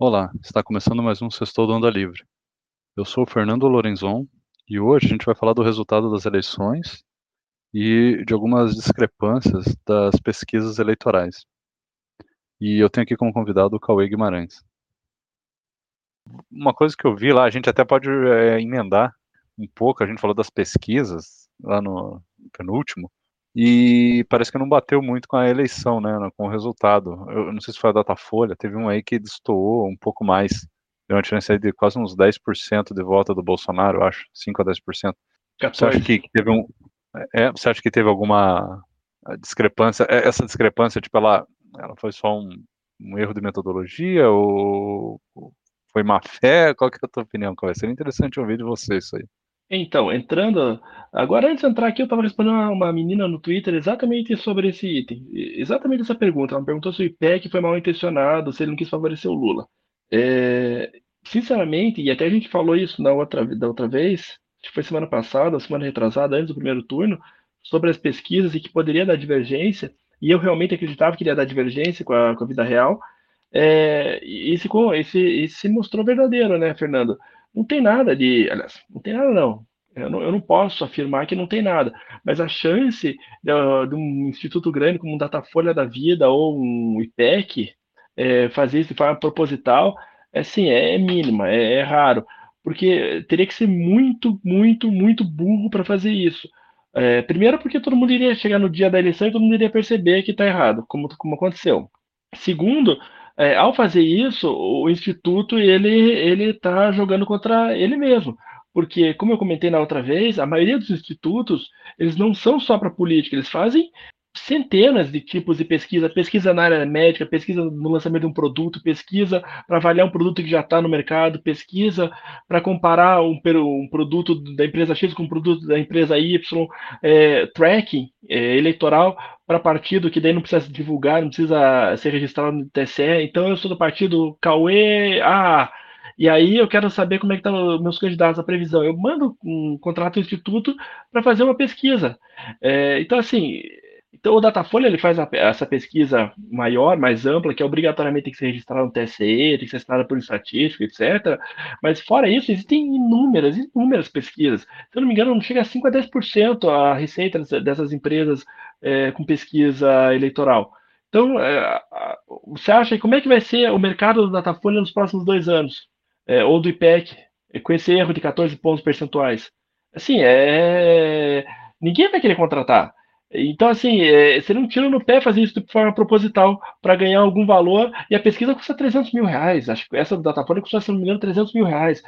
Olá, está começando mais um Sextou do Onda Livre. Eu sou o Fernando Lorenzon e hoje a gente vai falar do resultado das eleições e de algumas discrepâncias das pesquisas eleitorais. E eu tenho aqui como convidado o Cauê Guimarães. Uma coisa que eu vi lá, a gente até pode é, emendar um pouco, a gente falou das pesquisas lá no penúltimo, e parece que não bateu muito com a eleição, né, com o resultado. Eu não sei se foi a Datafolha, teve um aí que destoou um pouco mais. Deu uma diferença de quase uns 10% de volta do Bolsonaro, acho, 5 a 10%. 14. Você acha que, teve um é, você acha que teve alguma discrepância? É, essa discrepância, tipo, ela, ela foi só um, um erro de metodologia ou foi má fé? Qual que é a tua opinião, Vai Seria interessante ouvir de você isso aí. Então, entrando. Agora, antes de entrar aqui, eu estava respondendo a uma menina no Twitter exatamente sobre esse item. Exatamente essa pergunta. Ela me perguntou se o IPEC foi mal intencionado, se ele não quis favorecer o Lula. É, sinceramente, e até a gente falou isso na outra, da outra vez, acho que foi semana passada, semana retrasada, antes do primeiro turno, sobre as pesquisas e que poderia dar divergência, e eu realmente acreditava que iria dar divergência com a, com a vida real. É, e esse, esse, esse se mostrou verdadeiro, né, Fernando? Não tem nada de. Aliás, não tem nada, não. Eu não, eu não posso afirmar que não tem nada, mas a chance de, de um instituto grande como um Datafolha da Vida ou um IPEC é, fazer isso de forma proposital, é, sim, é, é mínima, é, é, raro, porque teria que ser muito, muito, muito burro para fazer isso. É, primeiro, porque todo mundo iria chegar no dia da eleição e todo mundo iria perceber que está errado, como, como aconteceu. Segundo, é, ao fazer isso, o instituto ele ele está jogando contra ele mesmo, porque como eu comentei na outra vez, a maioria dos institutos eles não são só para política, eles fazem centenas de tipos de pesquisa, pesquisa na área médica, pesquisa no lançamento de um produto, pesquisa para avaliar um produto que já está no mercado, pesquisa para comparar um, um, produto da empresa X com um produto da empresa Y, é, tracking é, eleitoral para partido que daí não precisa divulgar, não precisa ser registrado no TSE. Então eu sou do partido Cauê A. E aí eu quero saber como é que estão tá meus candidatos, a previsão. Eu mando um contrato ao instituto para fazer uma pesquisa. É, então, assim, então, o Datafolha ele faz a, essa pesquisa maior, mais ampla, que obrigatoriamente tem que ser registrada no TSE, tem que ser assinada por um estatístico, etc. Mas, fora isso, existem inúmeras, inúmeras pesquisas. Se eu não me engano, não chega a 5 a 10% a receita dessas empresas é, com pesquisa eleitoral. Então, é, você acha como é que vai ser o mercado do Datafolha nos próximos dois anos? É, ou do IPEC, com esse erro de 14 pontos percentuais? Assim, é... ninguém vai querer contratar. Então, assim, é, seria um tiro no pé fazer isso de forma proposital para ganhar algum valor. E a pesquisa custa 300 mil reais. Acho que essa do Datafolha custa, se não me engano, 300 mil reais.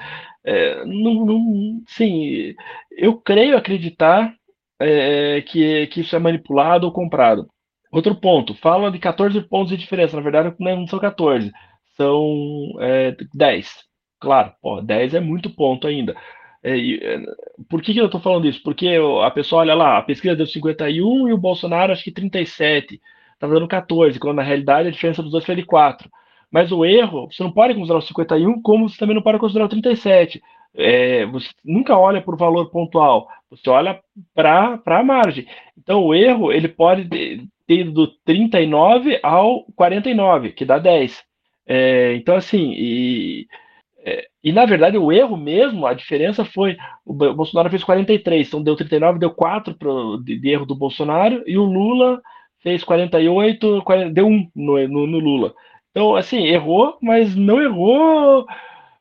É, não, não, sim, eu creio acreditar é, que, que isso é manipulado ou comprado. Outro ponto, fala de 14 pontos de diferença. Na verdade, não são 14, são é, 10. Claro, pô, 10 é muito ponto ainda. É, é, por que, que eu estou falando isso? Porque a pessoa olha lá, a pesquisa deu 51 e o Bolsonaro acho que 37, estava dando 14, quando na realidade a diferença dos dois foi de 4. Mas o erro, você não pode considerar o 51, como você também não pode considerar o 37. É, você nunca olha por valor pontual, você olha para a margem. Então o erro ele pode ter ido do 39 ao 49, que dá 10. É, então, assim, e, é, e na verdade o erro mesmo, a diferença foi o Bolsonaro fez 43, então deu 39, deu 4 pro, de, de erro do Bolsonaro e o Lula fez 48, 40, deu 1 no, no, no, Lula. Então, assim, errou, mas não errou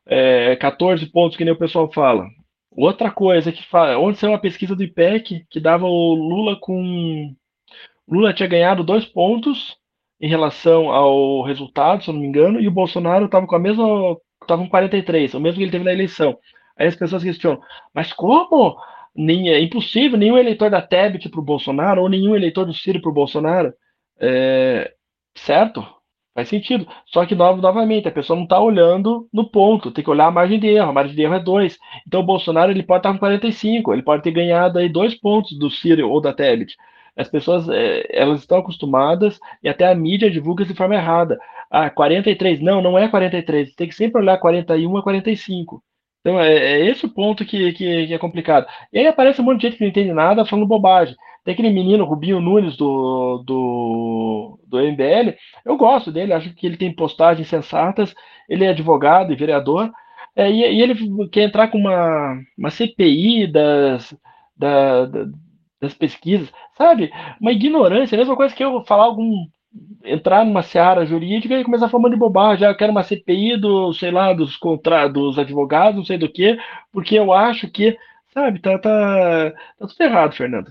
é, 14 pontos, que nem o pessoal fala. Outra coisa que fala, onde saiu uma pesquisa do IPEC que dava o Lula com. Lula tinha ganhado dois pontos em relação ao resultado, se eu não me engano, e o Bolsonaro estava com a mesma estava com 43, o mesmo que ele teve na eleição. Aí as pessoas questionam, mas como? Nem, é impossível, nenhum eleitor da Tebet para o Bolsonaro, ou nenhum eleitor do Ciro para o Bolsonaro. É, certo? Faz sentido. Só que, novamente, a pessoa não está olhando no ponto, tem que olhar a margem de erro. A margem de erro é 2. Então, o Bolsonaro ele pode estar com 45, ele pode ter ganhado aí dois pontos do Ciro ou da Tebet. As pessoas é, elas estão acostumadas e até a mídia divulga de forma errada. Ah, 43. Não, não é 43. Tem que sempre olhar 41 a 45. Então é, é esse o ponto que, que, que, é complicado. E aí aparece um monte de gente que não entende nada falando bobagem. Tem aquele menino, Rubinho Nunes, do, do, do MBL, eu gosto dele, acho que ele tem postagens sensatas, ele é advogado e vereador, é, e, e, ele quer entrar com uma, uma CPI das, da, da, das pesquisas, sabe? Uma ignorância, a mesma coisa que eu falar algum entrar numa seara jurídica e começar falando de bobagem. Ah, eu quero uma CPI do, sei lá, dos, contra, dos advogados, não sei do que, porque eu acho que, sabe, tá, tá, tá tudo errado, Fernando.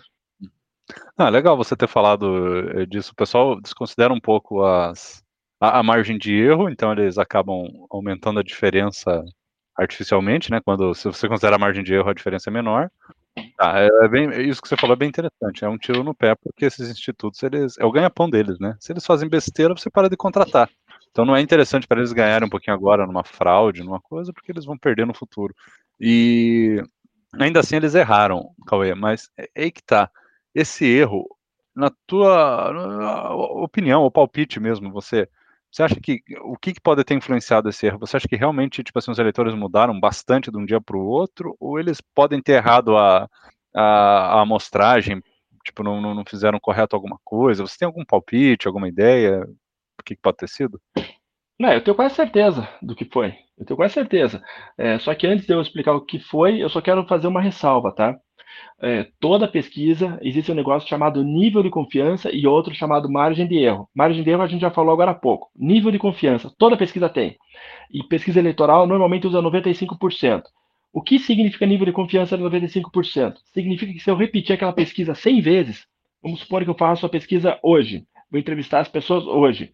Ah, legal você ter falado eh, disso. O pessoal desconsidera um pouco as, a, a, margem de erro, então eles acabam aumentando a diferença artificialmente, né? Quando se você considera a margem de erro, a diferença é menor. Tá, é bem, isso que você falou é bem interessante. É um tiro no pé, porque esses institutos, eles é o ganha-pão deles, né? Se eles fazem besteira, você para de contratar. Então não é interessante para eles ganharem um pouquinho agora numa fraude, numa coisa, porque eles vão perder no futuro. E ainda assim eles erraram, Cauê, mas é, é aí que tá. Esse erro, na tua na opinião, ou palpite mesmo, você você acha que o que, que, pode ter influenciado esse erro? Você acha que realmente tipo assim, os eleitores mudaram bastante de um dia para o outro? Ou eles podem ter errado a, a, a amostragem? Tipo, não, não fizeram correto alguma coisa? Você tem algum palpite, alguma ideia? O que, que pode ter sido? Não, eu tenho quase certeza do que foi. Eu tenho quase certeza. É, só que antes de eu explicar o que foi, eu só quero fazer uma ressalva, tá? É, toda pesquisa existe um negócio chamado nível de confiança e outro chamado margem de erro. Margem de erro a gente já falou agora há pouco. Nível de confiança, toda pesquisa tem. E pesquisa eleitoral normalmente usa 95%. O que significa nível de confiança de 95%? Significa que se eu repetir aquela pesquisa 100 vezes, vamos supor que eu faço a pesquisa hoje, vou entrevistar as pessoas hoje,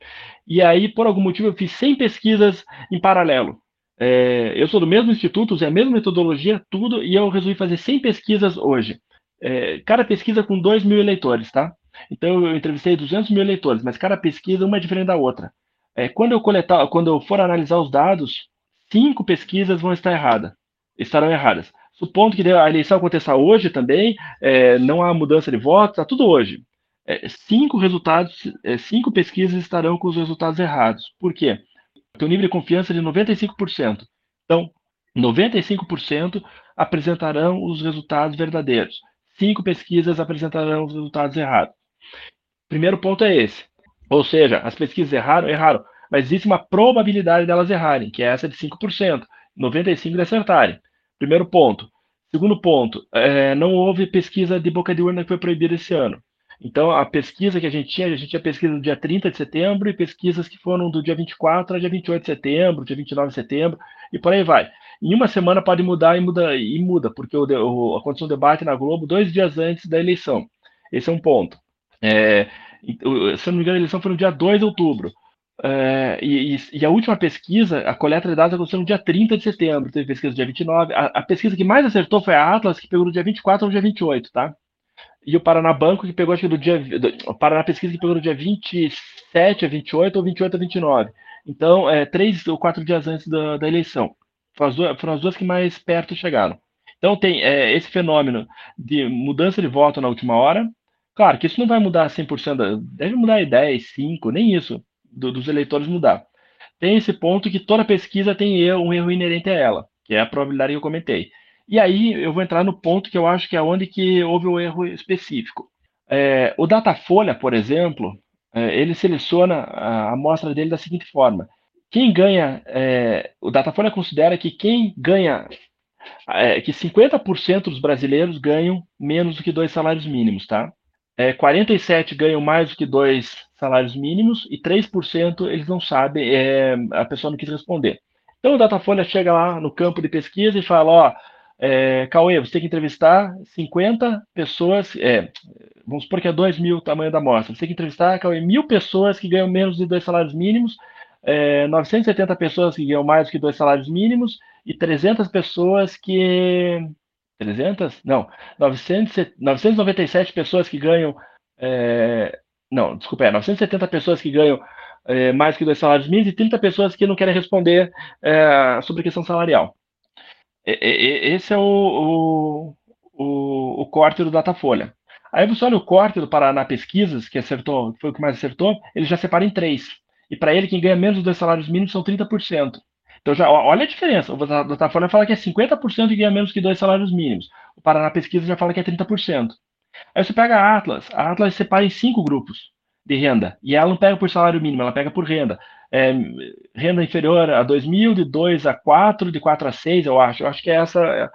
e aí por algum motivo eu fiz 100 pesquisas em paralelo. É, eu sou do mesmo instituto, usei a mesma metodologia, tudo, e eu resolvi fazer 100 pesquisas hoje. É, cada pesquisa com 2 mil eleitores, tá? Então eu entrevistei 200 mil eleitores, mas cada pesquisa uma é diferente da outra. É, quando eu coletar, quando eu for analisar os dados, cinco pesquisas vão estar erradas, estarão erradas. Supondo que a eleição aconteça hoje também, é, não há mudança de votos, está tudo hoje. É, cinco resultados, é, cinco pesquisas estarão com os resultados errados. Por quê? Tem um nível de confiança de 95%. Então, 95% apresentarão os resultados verdadeiros. Cinco pesquisas apresentarão os resultados errados. Primeiro ponto é esse. Ou seja, as pesquisas erraram, erraram, mas existe uma probabilidade delas errarem, que é essa de 5%, 95% de acertarem. Primeiro ponto. Segundo ponto, é, não houve pesquisa de boca de urna que foi proibida esse ano. Então, a pesquisa que a gente tinha, a gente tinha pesquisa do dia 30 de setembro e pesquisas que foram do dia 24 ao dia 28 de setembro, dia 29 de setembro, e por aí vai. Em uma semana pode mudar e muda, e muda porque o, o, aconteceu um debate na Globo dois dias antes da eleição. Esse é um ponto. É, se eu não me engano, a eleição foi no dia 2 de outubro. É, e, e, a última pesquisa, a coleta de dados aconteceu no dia 30 de setembro, teve pesquisa no dia 29. A, a pesquisa que mais acertou foi a Atlas, que pegou no dia 24 ao dia 28, tá? E o Paraná Banco, que pegou, acho que do dia. Do, o Paraná Pesquisa, que pegou no dia 27 a 28 ou 28 a 29. Então, é, três ou quatro dias antes da, da eleição. Foram as, duas, foram as, duas, que mais perto chegaram. Então, tem é, esse fenômeno de mudança de voto na última hora. Claro que isso não vai mudar 100%, deve mudar em 10, 5, nem isso, do, dos eleitores mudar. Tem esse ponto que toda pesquisa tem um erro inerente a ela, que é a probabilidade que eu comentei. E aí eu vou entrar no ponto que eu acho que é onde que houve o erro específico. É, o Datafolha, por exemplo, é, ele seleciona a amostra dele da seguinte forma: quem ganha, é, o Datafolha considera que quem ganha, é, que 50% dos brasileiros ganham menos do que dois salários mínimos, tá? 47 é, ganham mais do que dois salários mínimos e 3% eles não sabem, é, a pessoa não quis responder. Então o Datafolha chega lá no campo de pesquisa e fala, ó, é, Cauê, você tem que entrevistar 50 pessoas, é, vamos supor que é 2 mil o tamanho da amostra. Você tem que entrevistar, Cauê, mil pessoas que ganham menos de dois salários mínimos, é, 970 pessoas que ganham mais do que dois salários mínimos e 300 pessoas que. 300? Não, 900, 997 pessoas que ganham. É, não, desculpa, é 970 pessoas que ganham é, mais que dois salários mínimos e 30 pessoas que não querem responder é, sobre questão salarial. Esse é o, o, o, corte do Datafolha. Aí você olha o corte do Paraná Pesquisas, que acertou, foi o que mais acertou, ele já separa em três. E para ele, quem ganha menos dos dois salários mínimos são 30%. Então já olha a diferença. O Datafolha fala que é 50% que ganha menos que dois salários mínimos. O Paraná Pesquisa já fala que é 30%. Aí você pega a Atlas, a Atlas separa em cinco grupos de renda, e ela não pega por salário mínimo, ela pega por renda. É, renda inferior a 2 mil, de 2 a 4, de 4 a 6, eu acho. Eu acho que é essa,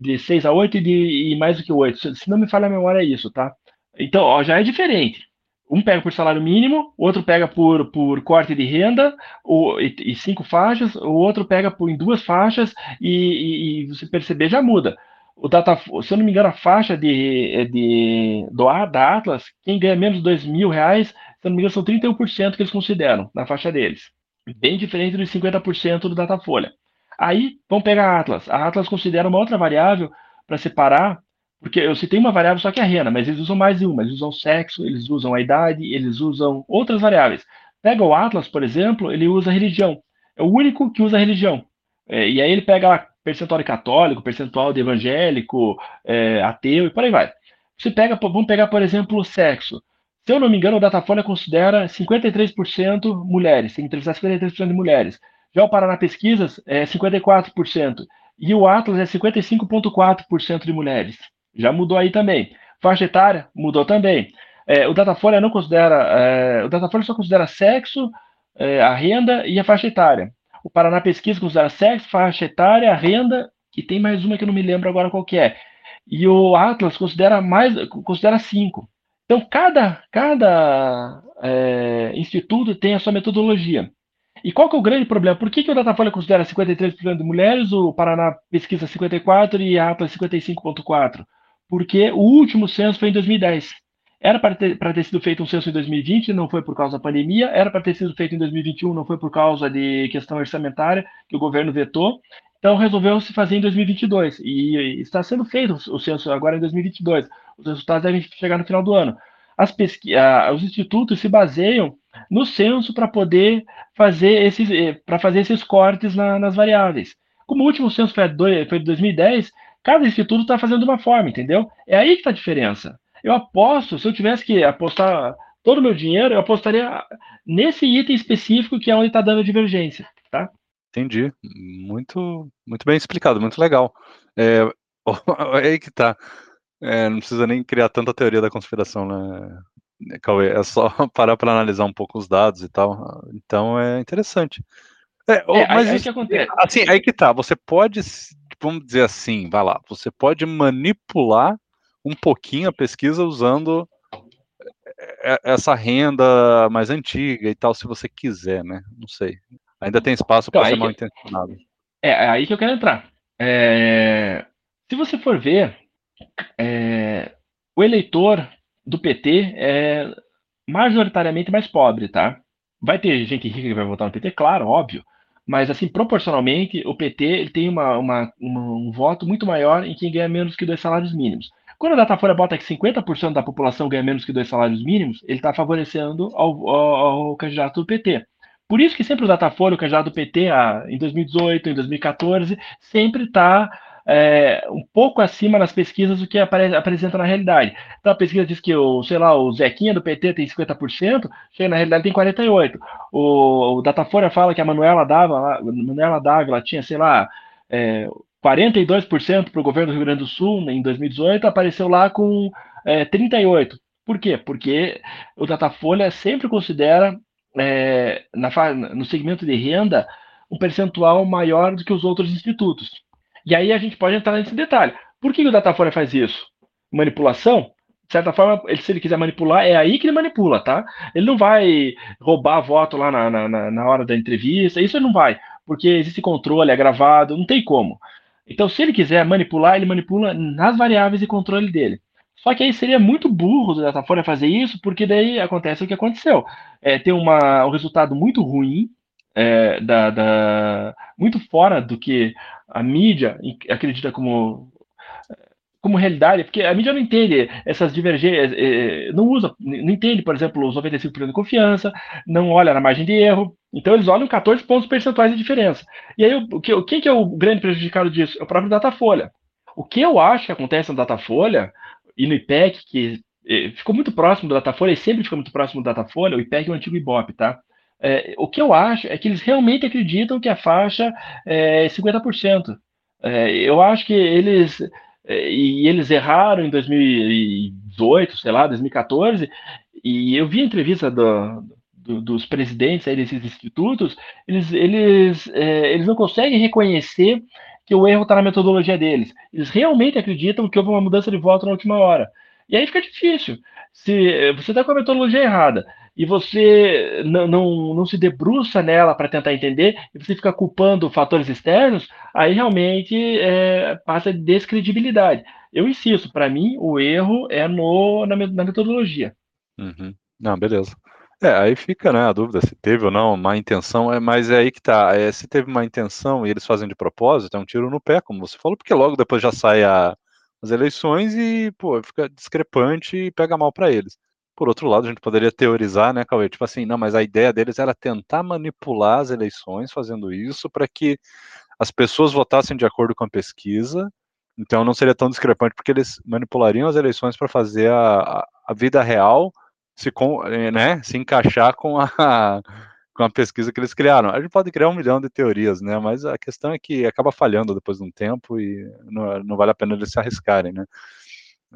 de 6 a 8 e, de, e mais do que 8. Se não me falha a memória, é isso, tá? Então, ó, já é diferente. Um pega por salário mínimo, outro pega por, por corte de renda o, e, e cinco faixas, o outro pega por, em duas faixas e, e, e você perceber já muda. O data, se eu não me engano, a faixa de, de doar da Atlas, quem ganha menos de dois mil reais, se não me engano, são 31% que eles consideram na faixa deles. Bem diferente dos 50% do Datafolha. Aí, vamos pegar a Atlas. A Atlas considera uma outra variável para separar porque eu citei uma variável só que é a renda, mas eles usam mais de uma. Eles usam o sexo, eles usam a idade, eles usam outras variáveis. Pega o Atlas, por exemplo, ele usa religião. É o único que usa religião. É, e aí ele pega lá percentual de católico, percentual de evangélico, é, ateu e por aí vai. Você pega, vamos pegar, por exemplo, o sexo. Se eu não me engano, o Datafolha considera 53% mulheres, tem que entrevistar 53% de mulheres. Já o Paraná Pesquisas é 54%. E o Atlas é 55,4% de mulheres. Já mudou aí também. Faixa etária mudou também. É, o Datafolha não considera, é, o Datafolha só considera sexo, é, a renda e a faixa etária. O Paraná Pesquisa considera sexo, faixa etária, a renda e tem mais uma que eu não me lembro agora qual que é. E o Atlas considera mais, considera cinco. Então cada cada é, instituto tem a sua metodologia. E qual que é o grande problema? Por que, que o Datafolha considera 53% de mulheres, o Paraná pesquisa 54% e a Atlas 55,4%? porque o último censo foi em 2010. Era para ter, ter, sido feito um censo em 2020, não foi por causa da pandemia. Era para ter sido feito em 2021, não foi por causa de questão orçamentária, que o governo vetou. Então resolveu se fazer em 2022. E está sendo feito o censo agora em 2022. Os resultados devem chegar no final do ano. As pesqui os institutos se baseiam no censo para poder fazer esses, eh, para fazer esses cortes na, nas variáveis. Como o último censo foi, foi de 2010, Cada instituto está fazendo de uma forma, entendeu? É aí que está a diferença. Eu aposto, se eu tivesse que apostar todo o meu dinheiro, eu apostaria nesse item específico que é onde está dando a divergência, tá? Entendi. Muito, muito bem explicado, muito legal. É, é aí que tá. É, não precisa nem criar tanta teoria da conspiração, né, Cauê? É só parar para analisar um pouco os dados e tal. Então é interessante. É, é mas aí, isso, que acontece. Assim, aí que tá. Você pode vamos dizer assim, vai lá, você pode manipular um pouquinho a pesquisa usando eh, essa renda mais antiga e tal, se você quiser, né? Não sei. Ainda tem espaço para então, ser mal intencionado. É, é aí que eu quero entrar. É, se você for ver, é, o eleitor do PT é majoritariamente mais pobre, tá? Vai ter gente rica que vai votar no PT, claro, óbvio mas assim, proporcionalmente, o PT ele tem uma, uma, uma, um voto muito maior em quem ganha menos que dois salários mínimos. Quando a Datafolha bota que 50% da população ganha menos que dois salários mínimos, ele está favorecendo ao, ao, ao, candidato do PT. Por isso que sempre o Datafolha, o candidato do PT, ah, em 2018, em 2014, sempre está é, um pouco acima nas pesquisas do que apare, apresenta na realidade. Então a pesquisa diz que o, sei lá, o Zequinha do PT tem 50%, chega na realidade tem 48%. O, o Datafolha fala que a Manuela Dávila, Manuela Dávila tinha, sei lá, é, 42% para o governo do Rio Grande do Sul em 2018, apareceu lá com é, 38%. Por quê? Porque o Datafolha sempre considera é, na, no segmento de renda um percentual maior do que os outros institutos. E aí a gente pode entrar nesse detalhe. Por que o Datafolha faz isso? Manipulação? De certa forma, ele, se ele quiser manipular, é aí que ele manipula, tá? Ele não vai roubar voto lá na, na, na hora da entrevista, isso ele não vai, porque existe controle, é gravado, não tem como. Então, se ele quiser manipular, ele manipula nas variáveis de controle dele. Só que aí seria muito burro do Datafolha fazer isso, porque daí acontece o que aconteceu. É, tem uma, um resultado muito ruim, é, da, da, muito fora do que a mídia acredita como como realidade, porque a mídia não entende essas divergências, é, é, não usa, não entende, por exemplo, os 95% de confiança, não olha na margem de erro, então eles olham 14 pontos percentuais de diferença. E aí, o que, quem que é o grande prejudicado disso? É o próprio Datafolha. O que eu acho que acontece no Datafolha e no IPEC, que é, ficou muito próximo do Datafolha e sempre ficou muito próximo do Datafolha, o IPEC é o antigo Ibope, tá? É, o que eu acho é que eles realmente acreditam que a faixa é 50%. É, eu acho que eles é, e eles erraram em 2018, sei lá, 2014, e eu vi a entrevista do, do, dos presidentes aí desses institutos, eles, eles, é, eles não conseguem reconhecer que o erro está na metodologia deles. Eles realmente acreditam que houve uma mudança de voto na última hora. E aí fica difícil. Se você está com a metodologia errada e você não, não, não se debruça nela para tentar entender, e você fica culpando fatores externos, aí realmente é, passa de descredibilidade. Eu insisto, para mim, o erro é no, na, na metodologia. Uhum. Não, beleza. É, aí fica, né, a dúvida se teve ou não má intenção, é, mas é aí que tá, é, se teve má intenção e eles fazem de propósito, é um tiro no pé, como você falou, porque logo depois já sai a, as eleições e, pô, fica discrepante e pega mal para eles. Por outro lado, a gente poderia teorizar, né, Cauê? Tipo assim, não, mas a ideia deles era tentar manipular as eleições fazendo isso para que as pessoas votassem de acordo com a pesquisa. Então não seria tão discrepante, porque eles manipulariam as eleições para fazer a, a, vida real se, eh, né, se encaixar com a, com a pesquisa que eles criaram. A gente pode criar um milhão de teorias, né? Mas a questão é que acaba falhando depois de um tempo e não, não vale a pena eles se arriscarem, né?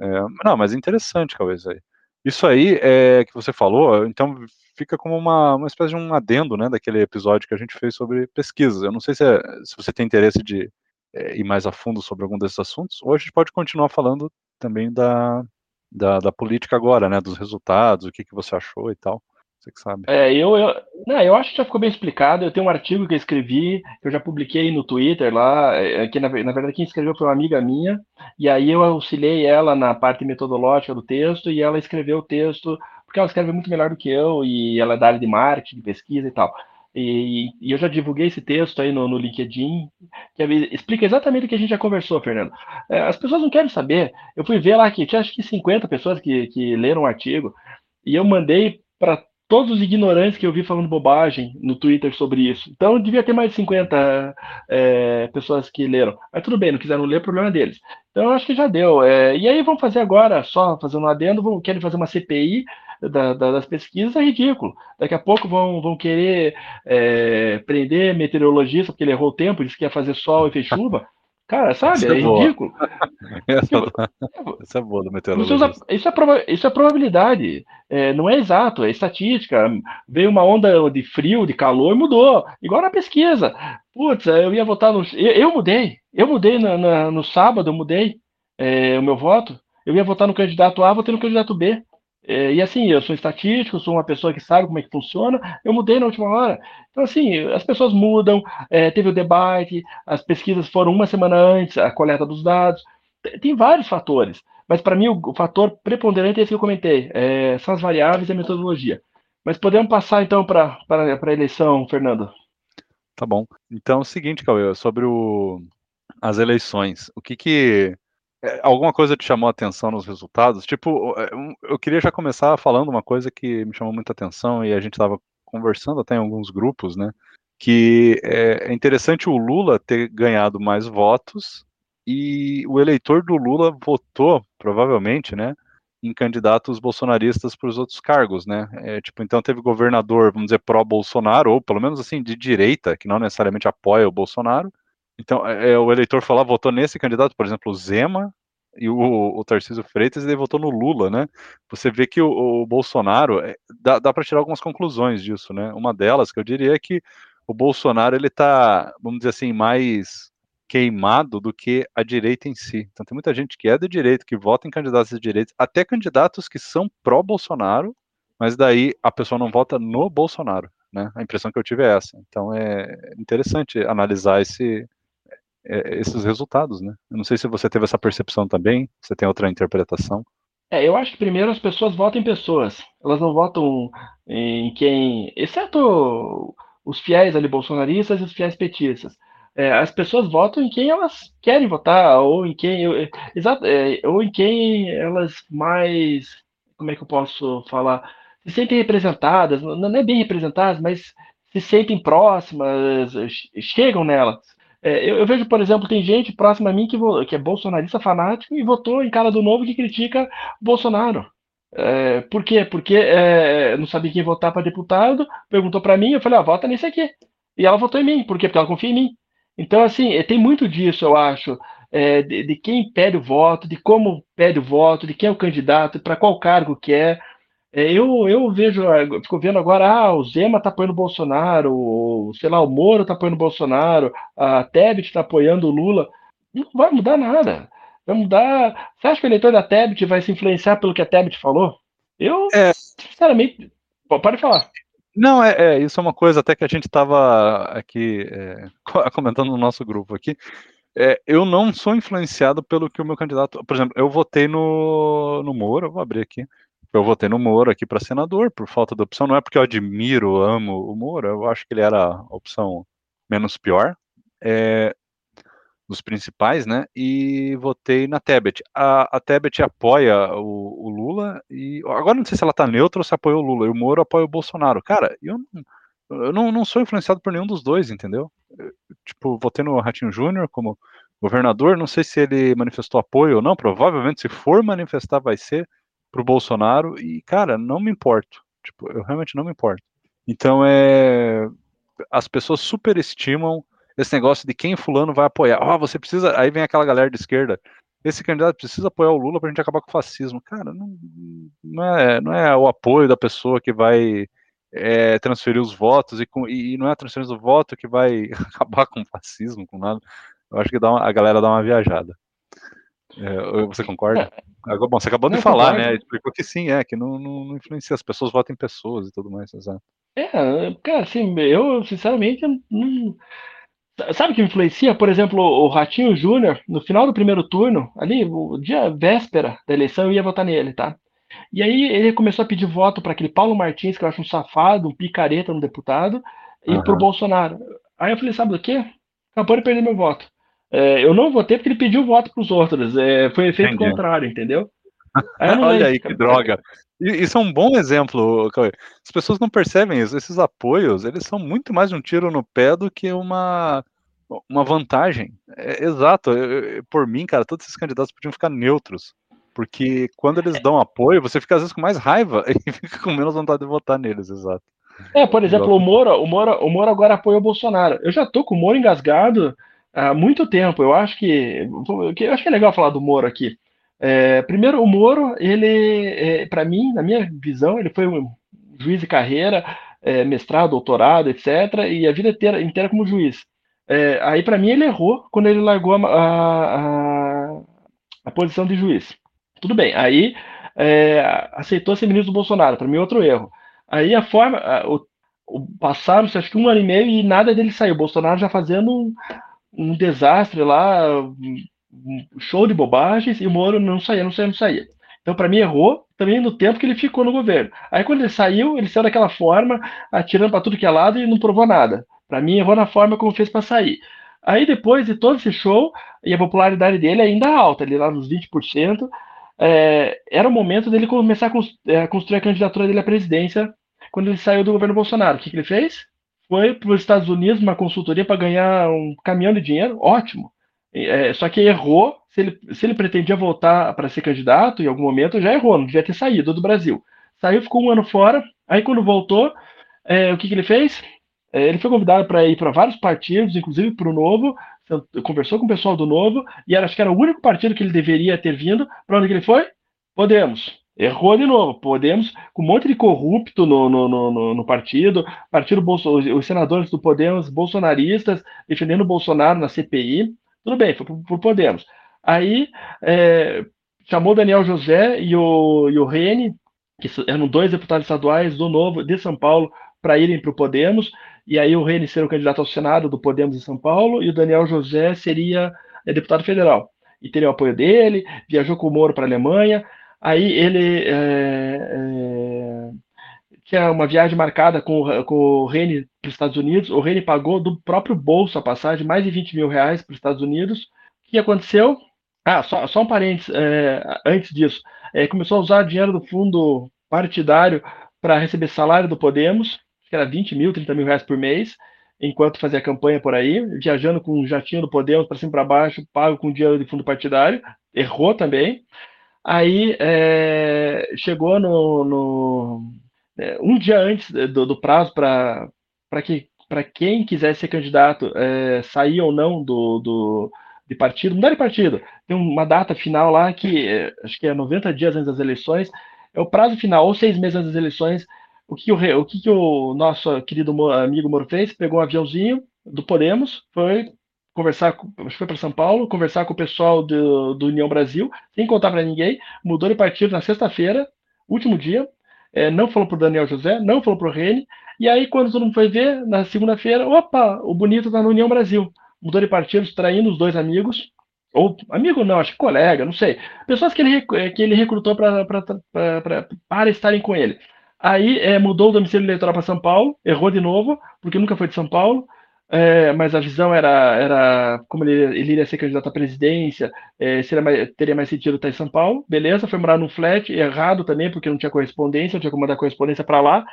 É, não, mas interessante, talvez aí. Isso aí é, que você falou, então fica como uma, uma espécie de um adendo, né, daquele episódio que a gente fez sobre pesquisas. Eu não sei se, é, se você tem interesse de é, ir mais a fundo sobre algum desses assuntos, ou a gente pode continuar falando também da, da, da política agora, né, dos resultados, o que, que você achou e tal. Você que sabe. É, eu, eu, não, eu acho que já ficou bem explicado. Eu tenho um artigo que eu escrevi, que eu já publiquei no Twitter lá, é, que na, na, verdade quem escreveu foi uma amiga minha, e aí eu auxiliei ela na parte metodológica do texto, e ela escreveu o texto, porque ela escreve muito melhor do que eu, e ela é da área de marketing, de pesquisa e tal. E, e eu já divulguei esse texto aí no, no LinkedIn, que explica exatamente o que a gente já conversou, Fernando. É, as pessoas não querem saber. Eu fui ver lá que tinha acho que 50 pessoas que, que leram o artigo, e eu mandei para todos os ignorantes que eu vi falando bobagem no Twitter sobre isso. Então, devia ter mais de 50 é, pessoas que leram. Mas tudo bem, não quiseram ler, problema deles. Então, eu acho que já deu. É, e aí, vamos fazer agora, só fazendo um adendo, vão, querem fazer uma CPI da, da, das pesquisas, é ridículo. Daqui a pouco vão, vão querer é, prender meteorologista, porque ele errou o tempo, disse que ia fazer sol e fez chuva. Cara, sabe? É, é ridículo. essa, tipo, essa é boa do meteorologista. Isso é, isso é probabilidade. É, não é exato, é estatística. Veio uma onda de frio, de calor e mudou. Igual na pesquisa. Putz, eu ia votar no. Eu, eu mudei. Eu mudei na, na, no sábado, eu mudei é, o meu voto. Eu ia votar no candidato A, votei no candidato B. É, e assim, eu sou estatístico, sou uma pessoa que sabe como é que funciona, eu mudei na última hora. Então, assim, as pessoas mudam, é, teve o debate, as pesquisas foram uma semana antes, a coleta dos dados, tem vários fatores. Mas para mim o, fator preponderante é esse que eu comentei, é, são as variáveis e a metodologia. Mas podemos passar então para a eleição, Fernando. Tá bom. Então é o seguinte, Cauê, sobre o, as eleições. O que que alguma coisa te chamou a atenção nos resultados? Tipo, é, eu queria já começar falando uma coisa que me chamou muita atenção e a gente estava conversando até em alguns grupos, né? Que é, é interessante o Lula ter ganhado mais votos e o eleitor do Lula votou, provavelmente, né? Em candidatos bolsonaristas para os outros cargos, né? É, tipo, então teve governador, vamos dizer, pró-Bolsonaro, ou pelo menos assim, de direita, que não necessariamente apoia o Bolsonaro, então, é, é, o eleitor lá, votou nesse candidato, por exemplo, o Zema e o, o Tarcísio Freitas, ele votou no Lula, né? Você vê que o, o Bolsonaro, é, dá, dá para tirar algumas conclusões disso, né? Uma delas, que eu diria, é que o Bolsonaro, ele tá, vamos dizer assim, mais queimado do que a direita em si. Então tem muita gente que é de direita, que vota em candidatos de direita, até candidatos que são pró-Bolsonaro, mas daí a pessoa não vota no Bolsonaro, né? A impressão que eu tive é essa. Então é interessante analisar esse, esses resultados, né? Eu não sei se você teve essa percepção também, você tem outra interpretação. É, eu acho que primeiro as pessoas votam em pessoas. Elas não votam em quem. Exceto os fiéis ali bolsonaristas e os fiéis petistas. É, as pessoas votam em quem elas querem votar, ou em quem. Exato, é, ou em quem elas mais. Como é que eu posso falar? Se sentem representadas, não é bem representadas, mas se sentem próximas, chegam nelas. É, eu, eu, vejo, por exemplo, tem gente próxima a mim que, que, é bolsonarista fanático e votou em cara do novo que critica Bolsonaro. É, por quê? Porque é, não sabia quem votar para deputado, perguntou para mim, eu falei, ah, vota nesse aqui. E ela votou em mim. Por quê? Porque ela confia em mim. Então, assim, é, tem muito disso, eu acho. é, de, de, quem pede o voto, de como pede o voto, de quem é o candidato, para qual cargo que é. É. eu, eu vejo, fico vendo agora, ah, o Zema está apoiando o Bolsonaro, sei lá, o Moro está apoiando o Bolsonaro, a Tebet está apoiando o Lula. Não vai mudar nada. Vai mudar. Você acha que o eleitor da Tebet vai se influenciar pelo que a Tebet falou? Eu, é. sinceramente, pode falar. Não, é, é, isso é uma coisa até que a gente estava aqui é, comentando no nosso grupo aqui. É, eu não sou influenciado pelo que o meu candidato. Por exemplo, eu votei no, no Moro, vou abrir aqui. Eu votei no Moro aqui para senador, por falta de opção. Não é porque eu admiro, amo o Moro, eu acho que ele era a opção menos pior. É, dos principais, né? E votei na Tebet. A, a Tebet apoia o, o, Lula e agora não sei se ela tá neutra ou se apoia o Lula. E o Moro apoia o Bolsonaro. Cara, eu eu não, não sou influenciado por nenhum dos dois, entendeu? Eu, tipo, votei no Ratinho Júnior como governador. Não sei se ele manifestou apoio ou não. Provavelmente, se for manifestar, vai ser pro Bolsonaro. E, cara, não me importo. Tipo, eu realmente não me importo. Então, é. As pessoas superestimam esse negócio de quem fulano vai apoiar. Ó, oh, você precisa. Aí vem aquela galera de esquerda. Esse candidato precisa apoiar o Lula pra gente acabar com o fascismo. Cara, não, não, é, não é o apoio da pessoa que vai é, transferir os votos e, com, e não é a transferência do voto que vai acabar com o fascismo, com nada. Eu acho que uma, a galera dá uma viajada. É, você concorda? É. Bom, você acabou não, de falar, concordo. né? Explicou que sim, é, que não, não, não, influencia, as pessoas votam em pessoas e tudo mais, exato. É, cara, assim, eu sinceramente não, Sabe o que influencia? Por exemplo, o Ratinho Júnior, no final do primeiro turno, ali, o dia véspera da eleição, eu ia votar nele, tá? E aí ele começou a pedir voto para aquele Paulo Martins, que eu acho um safado, um picareta no deputado, e uhum. pro Bolsonaro. Aí eu falei, sabe do quê? Acabou de perder meu voto. É, eu não votei porque ele pediu voto para os outros. É, foi efeito Entendi. contrário, entendeu? Aí Olha aí que droga. Isso é um bom exemplo, Cauê. As pessoas não percebem isso. Esses apoios, eles são muito mais um tiro no pé do que uma, uma vantagem. É, exato. Eu, por mim, cara, todos esses candidatos podiam ficar neutros. Porque quando eles dão apoio, você fica às vezes com mais raiva e fica com menos vontade de votar neles, exato. É, por exemplo, o Moro, o Moro, o Moro agora apoia o Bolsonaro. Eu já tô com o Moro engasgado há muito tempo. Eu acho que. Eu acho que é legal falar do Moro aqui. É, primeiro, o Moro, ele, é, para mim, na minha visão, ele foi um juiz de carreira, é, mestrado, doutorado, etc., e a vida inteira, inteira como juiz. É, aí, para mim, ele errou quando ele largou a, a, a posição de juiz. Tudo bem, aí é, aceitou ser ministro do Bolsonaro, para mim, outro erro. Aí a forma, o, passaram-se acho que um ano e meio e nada dele saiu. Bolsonaro já fazendo um, um desastre lá, show de bobagens e o Moro não saía, não saía, não saía. Então, para mim, errou também no tempo que ele ficou no governo. Aí, quando ele saiu, ele saiu daquela forma, atirando para tudo que é lado e não provou nada. Para mim, errou na forma como fez para sair. Aí, depois de todo esse show, e a popularidade dele ainda alta, ele lá nos 20%, é, era o momento dele começar a é, construir a candidatura dele à presidência quando ele saiu do governo Bolsonaro. O que, que ele fez? Foi para os Estados Unidos, uma consultoria para ganhar um caminhão de dinheiro, ótimo. É, só que errou. Se ele, se ele pretendia voltar para ser candidato, em algum momento já errou, não devia ter saído do Brasil. Saiu, ficou um ano fora. Aí, quando voltou, é, o que, que ele fez? É, ele foi convidado para ir para vários partidos, inclusive para o Novo. Conversou com o pessoal do Novo e era, acho que era o único partido que ele deveria ter vindo. Para onde que ele foi? Podemos. Errou de novo. Podemos, com um monte de corrupto no, no, no, no partido, partido Bolso, os senadores do Podemos bolsonaristas defendendo o Bolsonaro na CPI. Tudo bem, foi por Podemos. Aí é, chamou Daniel José e o, e o Rene, que eram dois deputados estaduais do Novo, de São Paulo, para irem para o Podemos. E aí o Rene seria o candidato ao Senado do Podemos em São Paulo e o Daniel José seria é, deputado federal. E teria o apoio dele, viajou com o Moro para a Alemanha. Aí ele é, é, tinha uma viagem marcada com, com o Rene para os Estados Unidos. O Rene pagou do próprio bolso a passagem, mais de 20 mil reais para os Estados Unidos. O que aconteceu? Ah, só, só um parênteses é, antes disso. É, começou a usar dinheiro do fundo partidário para receber salário do Podemos, que era 20 mil, 30 mil reais por mês, enquanto fazia campanha por aí, viajando com um jatinho do Podemos para cima e para baixo, pago com dinheiro de fundo partidário. Errou também. Aí é, chegou no, no é, um dia antes do, do prazo para que para quem quiser ser candidato é, sair ou não do, do, de partido, mudar de partido. Tem uma data final lá que acho que é 90 dias antes das eleições, é o prazo final, ou seis meses antes das eleições. O que o, o, que que o nosso querido amigo Moro fez? Pegou um aviãozinho do Podemos, foi conversar, que foi para São Paulo, conversar com o pessoal do, do União Brasil, sem contar para ninguém, mudou de partido na sexta-feira, último dia, é, não falou para o Daniel José, não falou para o Rene, e aí quando todo mundo foi ver, na segunda-feira, opa, o Bonito está no União Brasil, mudou de partido, traindo os dois amigos, ou amigo não, acho que colega, não sei, pessoas que ele, que ele recrutou pra, pra, pra para estarem com ele. Aí é, mudou o domicílio eleitoral para São Paulo, errou de novo, porque nunca foi de São Paulo, é, mas a visão era, era como ele, ele iria ser candidato à presidência, é, seria mais, teria mais sentido estar em São Paulo, beleza, foi morar num flat, errado também, porque não tinha correspondência, não tinha como mandar correspondência para lá.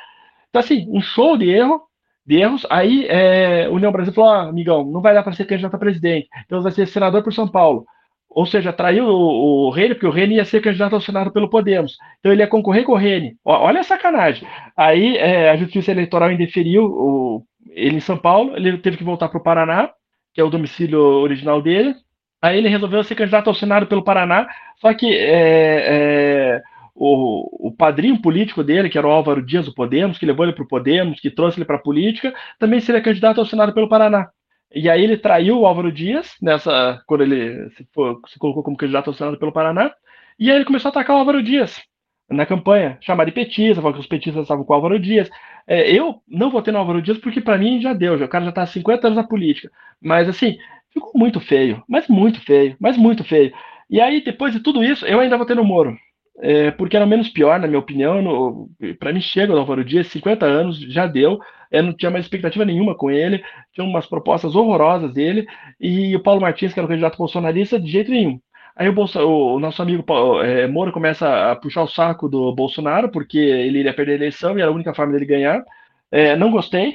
Então, assim, um show de erro, de erros. Aí é, União Brasil falou: ah, amigão, não vai dar para ser candidato a presidente, então vai ser senador por São Paulo. Ou seja, traiu o, o Rene, porque o Rene ia ser candidato ao Senado pelo Podemos. Então ele ia concorrer com o Rene. Olha a sacanagem. Aí é, a Justiça Eleitoral indeferiu o, ele em São Paulo, ele teve que voltar para o Paraná, que é o domicílio original dele. Aí ele resolveu ser candidato ao Senado pelo Paraná, só que é, é, o, o, padrinho político dele, que era o Álvaro Dias do Podemos, que levou ele para o Podemos, que trouxe ele para a política, também seria candidato ao Senado pelo Paraná. E aí ele traiu o Álvaro Dias, nessa, quando ele se, se colocou como candidato ao Senado pelo Paraná, e aí ele começou a atacar o Álvaro Dias na campanha, chamar de petista, falar que os petistas estavam com o Álvaro Dias. É, eu não votei no Álvaro Dias porque para mim já deu, já, o cara já está há 50 anos na política. Mas assim, ficou muito feio, mas muito feio, mas muito feio. E aí, depois de tudo isso, eu ainda votei no Moro. É, porque era menos pior, na minha opinião. Para mim, chega o Álvaro Dias, 50 anos, já deu. Eu não tinha mais expectativa nenhuma com ele. Tinha umas propostas horrorosas dele. E o Paulo Martins, que era o candidato bolsonarista, de jeito nenhum. Aí o, Bolso, o nosso amigo é, Moro começa a puxar o saco do Bolsonaro, porque ele iria perder a eleição e era a única forma dele ganhar. É, não gostei,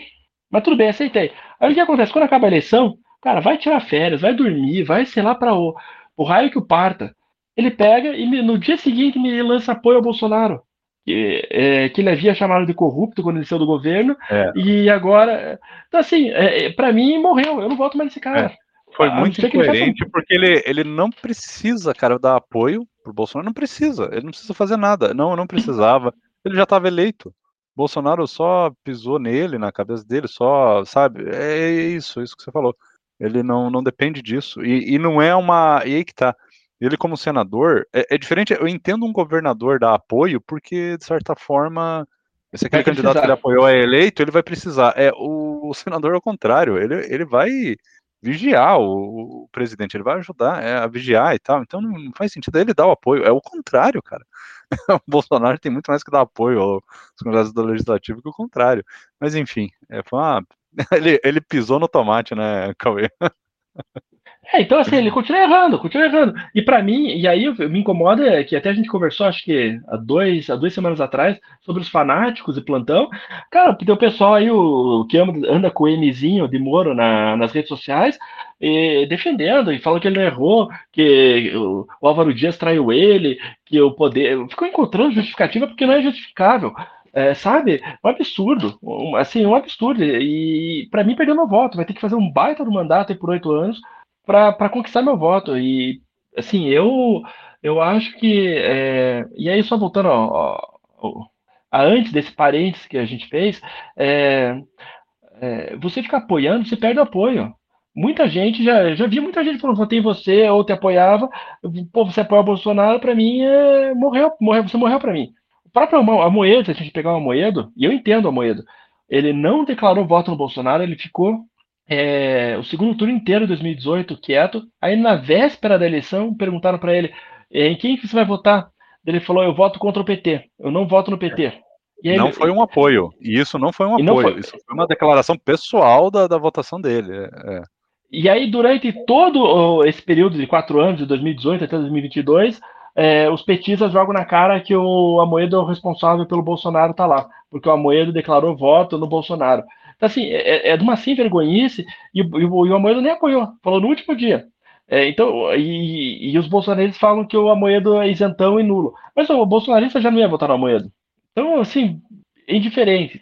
mas tudo bem, aceitei. Aí o que acontece? Quando acaba a eleição, cara, vai tirar férias, vai dormir, vai, sei lá, para o, o raio que o parta. Ele pega e me, no dia seguinte me lança apoio ao Bolsonaro. Que, é, que ele havia chamado de corrupto quando ele saiu do governo, é. e agora. Então, assim, é, é para mim, morreu. Eu não voto mais nesse cara. É. Foi ah, muito incoerente, porque ele, ele não precisa, cara, dar apoio pro Bolsonaro, não precisa, ele não precisa fazer nada, não, não precisava, ele já estava eleito. Bolsonaro só pisou nele, na cabeça dele, só, sabe, é isso, é isso que você falou. Ele não, não depende disso, e, e não é uma, e aí que tá, ele como senador, é, é diferente, eu entendo um governador dar apoio, porque, de certa forma, se aquele candidato que ele apoiou é eleito, ele vai precisar. É, o, o senador, ao contrário, ele, ele vai vigiar o, o, presidente, ele vai ajudar é, a vigiar e tal. Então não faz sentido ele dar o apoio. É o contrário, cara. o Bolsonaro tem muito mais que dar apoio aos candidatos do legislativo que o contrário. Mas enfim, é, uma... ele, ele pisou no tomate, né, Cauê? É, então assim, ele continua errando, continua errando. E para mim, e aí me incomoda é que até a gente conversou, acho que há, dois, há duas semanas atrás, sobre os fanáticos e plantão. Cara, tem o pessoal aí o, que anda com o Mzinho de Moro na, nas redes sociais, e, defendendo, e falando que ele não errou, que o, o Álvaro Dias traiu ele, que o poder. Ficou encontrando justificativa porque não é justificável. É, sabe? Um absurdo. Um, assim, um absurdo. E para mim, perdeu meu voto. Vai ter que fazer um baita do mandato aí por oito anos para conquistar meu voto. E, assim, eu, eu acho que. É, e aí, só voltando ó, a antes desse parênteses que a gente fez, é, é, você fica apoiando, você perde o apoio. Muita gente, já, já vi muita gente falando, votei você ou te apoiava, pô, você apoia o Bolsonaro, para mim, é, morreu, morreu, você morreu para mim. O próprio Amoedo, se a gente pegar o Amoedo, e eu entendo o Amoedo, ele não declarou voto no Bolsonaro, ele ficou é, o segundo turno inteiro de 2018 quieto. Aí na véspera da eleição perguntaram para ele é, em quem que você vai votar. Ele falou: eu voto contra o PT. Eu não voto no PT. Aí, não foi um apoio. E isso não foi um apoio. Foi... Isso foi uma declaração pessoal da, da votação dele. É. é. E aí, durante todo esse período de quatro anos, de 2018 até 2022, é, os petistas jogam na cara que o Amoedo é o responsável pelo Bolsonaro estar tá lá, porque o Amoedo declarou voto no Bolsonaro. Então, assim, é, é, é de uma sem vergonhice e, e, e o Amoedo nem apoiou, falou no último dia. É, então, e, e, os bolsonaristas falam que o Amoedo é isentão e nulo. Mas o bolsonarista já não ia votar no Amoedo. Então, assim, indiferente.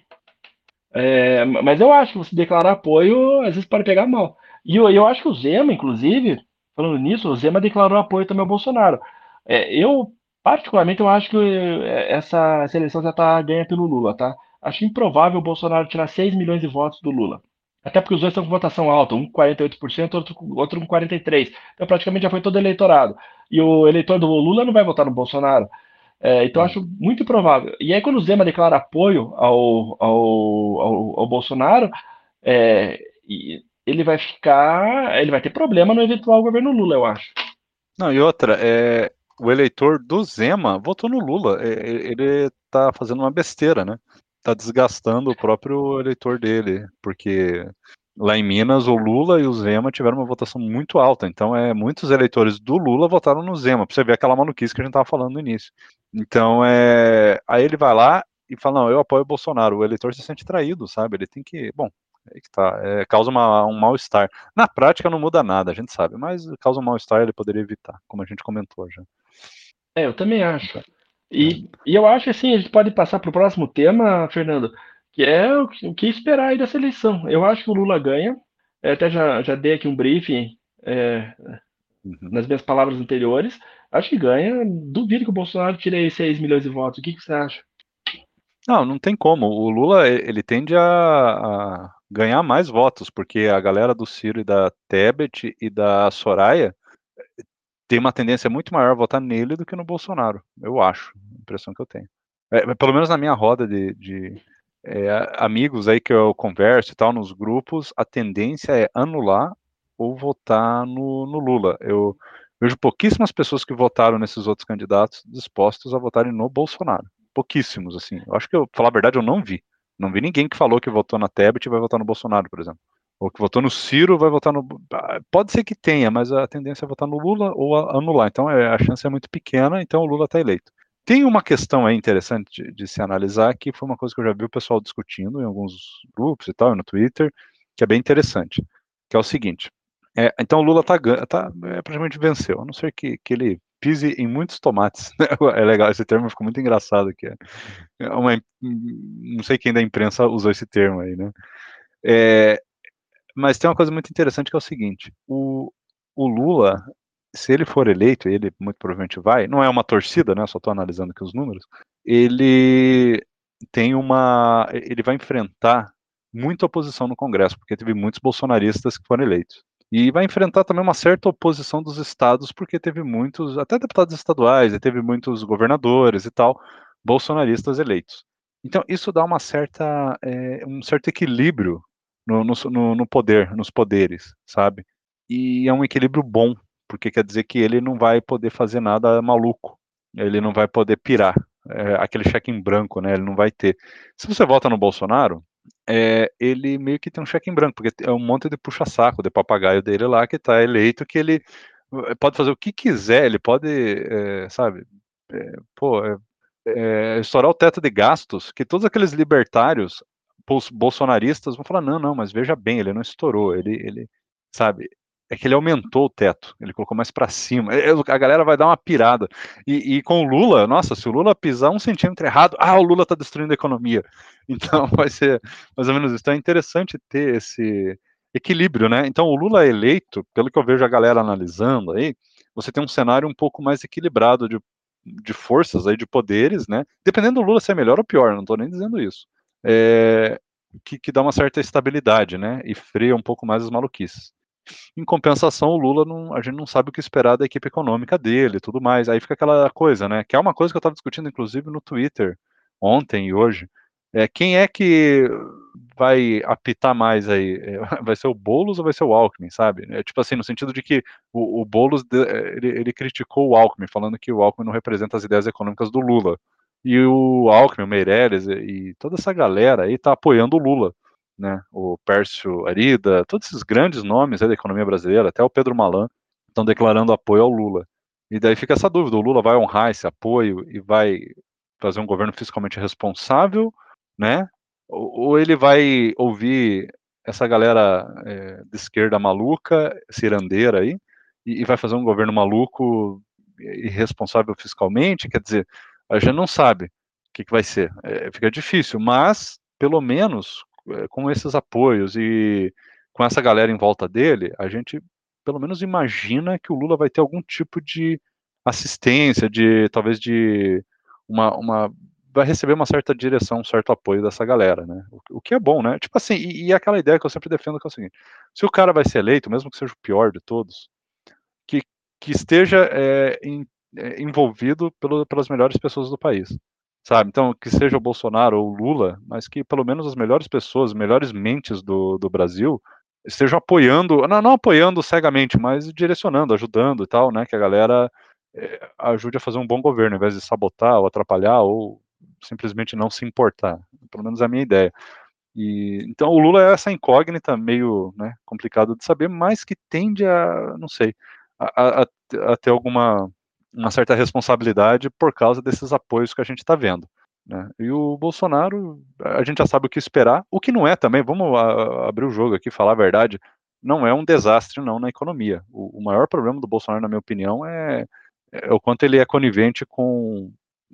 É, mas eu acho que você declarar apoio, às vezes pode pegar mal. E eu, eu acho que o Zema, inclusive, falando nisso, o Zema declarou apoio também ao Bolsonaro. É, eu, particularmente, eu acho que é, essa, eleição já está ganha pelo Lula, tá? Acho improvável o Bolsonaro tirar 6 milhões de votos do Lula. Até porque os dois estão com votação alta, um com 48%, outro, outro com 43%. Então praticamente já foi todo eleitorado. E o eleitor do Lula não vai votar no Bolsonaro. É, então acho muito improvável. E aí quando o Zema declara apoio ao, ao, ao, ao Bolsonaro, é, ele vai ficar. ele vai ter problema no eventual governo Lula, eu acho. Não, e outra, é, o eleitor do Zema votou no Lula. É, ele tá fazendo uma besteira, né? Tá desgastando o próprio eleitor dele, porque lá em Minas o Lula e o Zema tiveram uma votação muito alta. Então, é muitos eleitores do Lula votaram no Zema, pra você ver aquela maluquice que a gente tava falando no início. Então, é, aí ele vai lá e fala: Não, eu apoio o Bolsonaro. O eleitor se sente traído, sabe? Ele tem que. Bom, é que tá, é, causa uma, um mal-estar. Na prática não muda nada, a gente sabe, mas causa um mal-estar ele poderia evitar, como a gente comentou já. É, eu também acho. E, e eu acho assim, a gente pode passar para o próximo tema, Fernando, que é o, o, que esperar aí dessa eleição. Eu acho que o Lula ganha, eu até já, já dei aqui um briefing é, uhum. nas minhas palavras anteriores, acho que ganha, duvido que o Bolsonaro tire aí 6 milhões de votos, o que, que você acha? Não, não tem como. O Lula, ele tende a, a ganhar mais votos, porque a galera do Ciro e da Tebet e da Soraya tem uma tendência muito maior a votar nele do que no Bolsonaro, eu acho, a impressão que eu tenho. É, pelo menos na minha roda de, de é, amigos aí que eu converso e tal, nos grupos, a tendência é anular ou votar no, no Lula. Eu vejo pouquíssimas pessoas que votaram nesses outros candidatos dispostos a votarem no Bolsonaro. Pouquíssimos, assim. Eu acho que, eu, falar a verdade, eu não vi. Não vi ninguém que falou que votou na Tebet e vai votar no Bolsonaro, por exemplo. Ou que votou no Ciro vai votar no. Ah, pode ser que tenha, mas a tendência é votar no Lula ou anular. Então é, a chance é muito pequena, então o Lula está eleito. Tem uma questão aí interessante de, de, se analisar, que foi uma coisa que eu já vi o pessoal discutindo em alguns grupos e tal, no Twitter, que é bem interessante, que é o seguinte. É, então o Lula tá, tá, é, praticamente venceu, a não ser que, que ele pise em muitos tomates. é legal, esse termo ficou muito engraçado aqui. É uma, não sei quem da imprensa usou esse termo aí, né? É, mas tem uma coisa muito interessante que é o seguinte: o, o Lula, se ele for eleito, ele muito provavelmente vai, não é uma torcida, né? Só estou analisando aqui os números. Ele tem uma, ele vai enfrentar muita oposição no Congresso, porque teve muitos bolsonaristas que foram eleitos. E vai enfrentar também uma certa oposição dos estados, porque teve muitos, até deputados estaduais, e teve muitos governadores e tal, bolsonaristas eleitos. Então, isso dá uma certa, é, um certo equilíbrio no, no, no, poder, nos poderes, sabe? E é um equilíbrio bom, porque quer dizer que ele não vai poder fazer nada maluco, ele não vai poder pirar, é, aquele cheque em branco, né? Ele não vai ter. Se você vota no Bolsonaro, é, ele meio que tem um cheque em branco, porque é um monte de puxa-saco, de papagaio dele lá que está eleito, que ele eh, pode fazer o que quiser, ele pode, é, sabe, é, pô, estourar o teto de gastos, que todos aqueles libertários bolsonaristas vão falar, não, não, mas veja bem, ele não estourou, ele, ele sabe, é que ele aumentou o teto, ele colocou mais para cima. A galera vai dar uma pirada. E, e, com o Lula, nossa, se o Lula pisar um centímetro errado, ah, o Lula está destruindo a economia. Então vai ser mais ou menos isso. Então é interessante ter esse equilíbrio, né? Então o Lula eleito, pelo que eu vejo a galera analisando aí, você tem um cenário um pouco mais equilibrado de, de forças aí, de poderes, né? Dependendo do Lula se é melhor ou pior, não estou nem dizendo isso. É, que, que dá uma certa estabilidade, né? E freia um pouco mais as maluquices. Em compensação, o Lula, não, a gente não sabe o que esperar da equipe econômica dele e tudo mais. Aí fica aquela coisa, né? Que é uma coisa que eu estava discutindo, inclusive, no Twitter ontem e hoje. É, quem é que vai apitar mais aí? É, vai ser o Boulos ou vai ser o Alckmin, sabe? É, tipo assim, no sentido de que o, o Boulos, ele, ele criticou o Alckmin, falando que o Alckmin não representa as ideias econômicas do Lula. E o Alckmin, o Meirelles e toda essa galera aí tá apoiando o Lula né, o Pércio Arida, todos esses grandes nomes da economia brasileira, até o Pedro Malan, estão declarando apoio ao Lula. E daí fica essa dúvida: o Lula vai honrar esse apoio e vai fazer um governo fiscalmente responsável, né? Ou, ou ele vai ouvir essa galera é, de esquerda maluca, cirandeira aí, e, e vai fazer um governo maluco irresponsável fiscalmente? Quer dizer, a gente não sabe o que, que vai ser. É, fica difícil, mas pelo menos eh, com esses apoios e com essa galera em volta dele, a gente pelo menos imagina que o Lula vai ter algum tipo de assistência, de talvez de uma, uma vai receber uma certa direção, um certo apoio dessa galera, né? O, o que é bom, né? Tipo assim, e, e, aquela ideia que eu sempre defendo que é o seguinte: se o cara vai ser eleito, mesmo que seja o pior de todos, que, que esteja é, em, é, envolvido pelo, pelas melhores pessoas do país, sabe? Então, que seja o Bolsonaro ou o Lula, mas que pelo menos as melhores pessoas, as melhores mentes do, do Brasil estejam apoiando, não, não apoiando cegamente, mas direcionando, ajudando e tal, né? Que a galera é, ajude a fazer um bom governo, ao invés de sabotar ou atrapalhar ou simplesmente não se importar. Pelo menos é a minha ideia. E, então o Lula é essa incógnita meio né, complicado de saber, mas que tende a, não sei, a, a, a ter alguma uma certa responsabilidade por causa desses apoios que a gente está vendo. Né? E o Bolsonaro, a gente já sabe o que esperar, o que não é também, vamos abrir o jogo aqui, falar a verdade, não é um desastre não na economia. O, o maior problema do Bolsonaro, na minha opinião, é, é o quanto ele é conivente com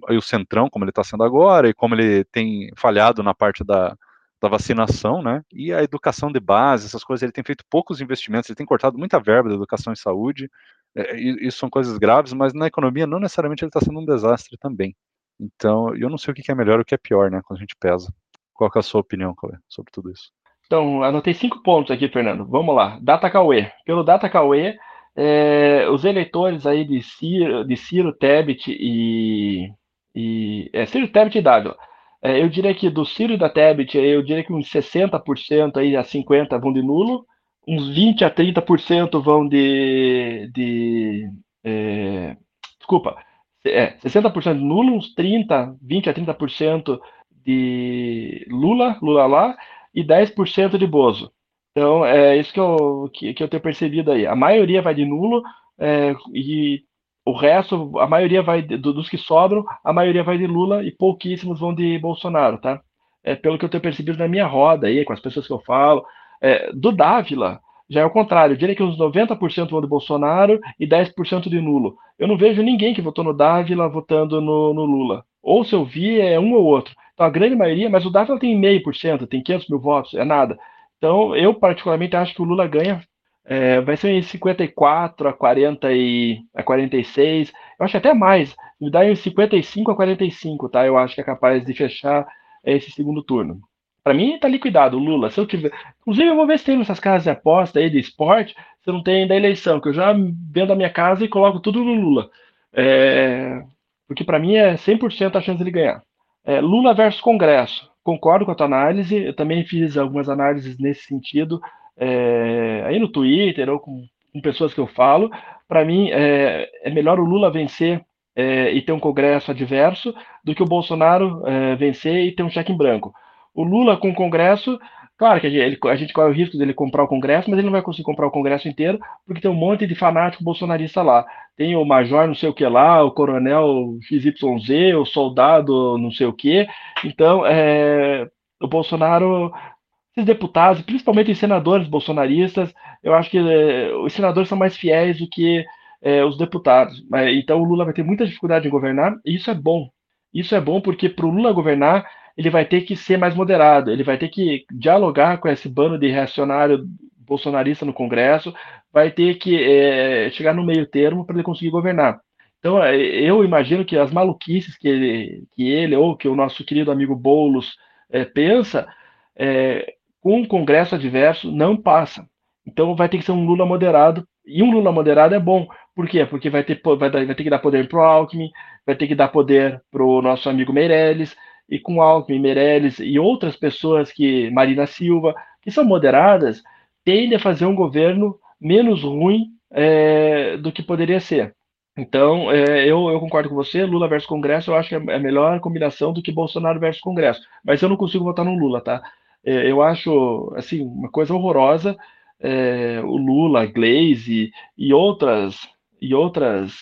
o centrão, como ele está sendo agora, e como ele tem falhado na parte da, da vacinação, né? E a educação de base, essas coisas, ele tem feito poucos investimentos, ele tem cortado muita verba da educação e saúde. É, isso são coisas graves, mas na economia não necessariamente ele está sendo um desastre também. Então, eu não sei o que é melhor e o que é pior, né? Quando a gente pesa. Qual é a sua opinião, Cauê, sobre tudo isso? Então, anotei cinco pontos aqui, Fernando. Vamos lá. Data Cauê. Pelo Data Cauê, é, os eleitores aí de Ciro, de Ciro Tebet e, e é, Ciro Tebet e Dávila. É, eu diria que do Ciro e da Tebet, eu diria que uns 60% aí a 50% vão de nulo, uns 20 a 30% vão de. de é, desculpa, é, 60% de nulo, uns 30, 20 a 30% de Lula, Lula lá, e 10% de Bozo. Então, é isso que eu, que, que eu tenho percebido aí. A maioria vai de nulo é, e o resto, a maioria vai de, dos que sobram, a maioria vai de Lula e pouquíssimos vão de Bolsonaro, tá? É, pelo que eu tenho percebido na minha roda aí, com as pessoas que eu falo. É, do Dávila, já é o contrário. Diria que uns 90% vão de Bolsonaro e 10% de nulo. Eu não vejo ninguém que votou no Dávila votando no, no, Lula. Ou se eu vi, é um ou outro. Então a grande maioria, mas o Dávila tem meio por cento, tem 500 mil votos, é nada. Então eu particularmente acho que o Lula ganha. É, vai ser em 54 a 40 e a 46. Eu acho até mais. Me dá em 55 a 45, tá? Eu acho que é capaz de fechar esse segundo turno. Para mim, tá liquidado o Lula. Se eu tiver. Inclusive, eu vou ver se tem nessas casas de aposta aí de esporte, se não tem da eleição, que eu já vendo a minha casa e coloco tudo no Lula. É... Porque para mim é 100% a chance de ele ganhar. É, Lula versus Congresso. Concordo com a tua análise. Eu também fiz algumas análises nesse sentido é... aí no Twitter ou com, com, pessoas que eu falo. Para mim, é, é melhor o Lula vencer é, e ter um Congresso adverso do que o Bolsonaro é, vencer e ter um cheque em branco. O Lula com o Congresso, claro que a gente, corre o risco dele comprar o Congresso, mas ele não vai conseguir comprar o Congresso inteiro, porque tem um monte de fanático bolsonarista lá. Tem o major não sei o que lá, o coronel XYZ, o soldado não sei o que. Então, é, o Bolsonaro, esses deputados, principalmente os senadores bolsonaristas, eu acho que é, os senadores são mais fiéis do que é, os deputados. Então, o Lula vai ter muita dificuldade em governar, e isso é bom. Isso é bom porque para o Lula governar, ele vai ter que ser mais moderado, ele vai ter que dialogar com esse bando de reacionário bolsonarista no Congresso, vai ter que é, chegar no meio termo para ele conseguir governar. Então, é, eu imagino que as maluquices que ele, que ele ou que o nosso querido amigo Boulos é, pensa, é, com um Congresso adverso, não passa. Então, vai ter que ser um Lula moderado, e um Lula moderado é bom. Por quê? Porque vai ter, vai, vai ter que dar poder para o Alckmin, vai ter que dar poder para o nosso amigo Meirelles, e com Alckmin, Meirelles e outras pessoas que Marina Silva, que são moderadas, tendem a fazer um governo menos ruim é, do que poderia ser. Então, é, eu, eu, concordo com você, Lula versus Congresso, eu acho que é a melhor combinação do que Bolsonaro versus Congresso. Mas eu não consigo votar no Lula, tá? É, eu acho, assim, uma coisa horrorosa é, o Lula, Glaze e outras, e outras,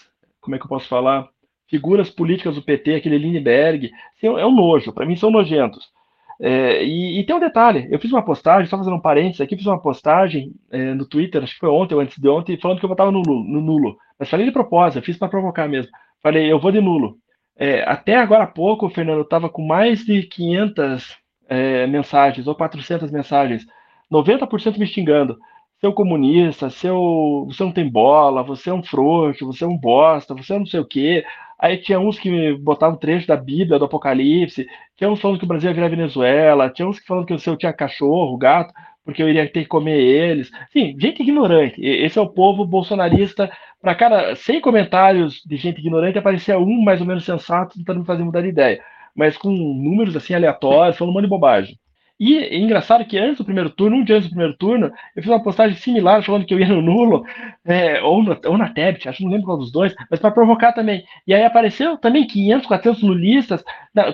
como é que eu posso falar? Figuras políticas do PT, aquele Lindbergh, assim, é um nojo, para mim são nojentos. É, e, e, tem um detalhe, eu fiz uma postagem, só fazendo um parênteses aqui, fiz uma postagem é, no Twitter, acho que foi ontem ou antes de ontem, falando que eu votava no, no nulo. Mas falei de propósito, fiz para provocar mesmo. Falei, eu vou de nulo. É, até agora há pouco, Fernando, estava com mais de 500 é, mensagens ou 400 mensagens, 90% me xingando. um comunista, um, você não tem bola, você é um frouxo, você é um bosta, você é não sei o quê. Aí tinha uns que botavam trecho da Bíblia, do Apocalipse, tinha uns falando que o Brasil ia virar Venezuela, tinha uns que falando que o seu tinha cachorro, gato, porque eu iria ter que comer eles. Sim, gente ignorante. Esse é o povo bolsonarista. Para cada 100 comentários de gente ignorante, aparecia um mais ou menos sensato tentando me fazer mudar de ideia. Mas com números assim aleatórios, falando um monte de bobagem. E é engraçado que antes do primeiro turno, um dia antes do primeiro turno, eu fiz uma postagem similar falando que eu ia no nulo, é, ou, no, ou na Tebet, acho que não lembro qual dos dois, mas para provocar também. E aí apareceu também 500, 400 lulistas,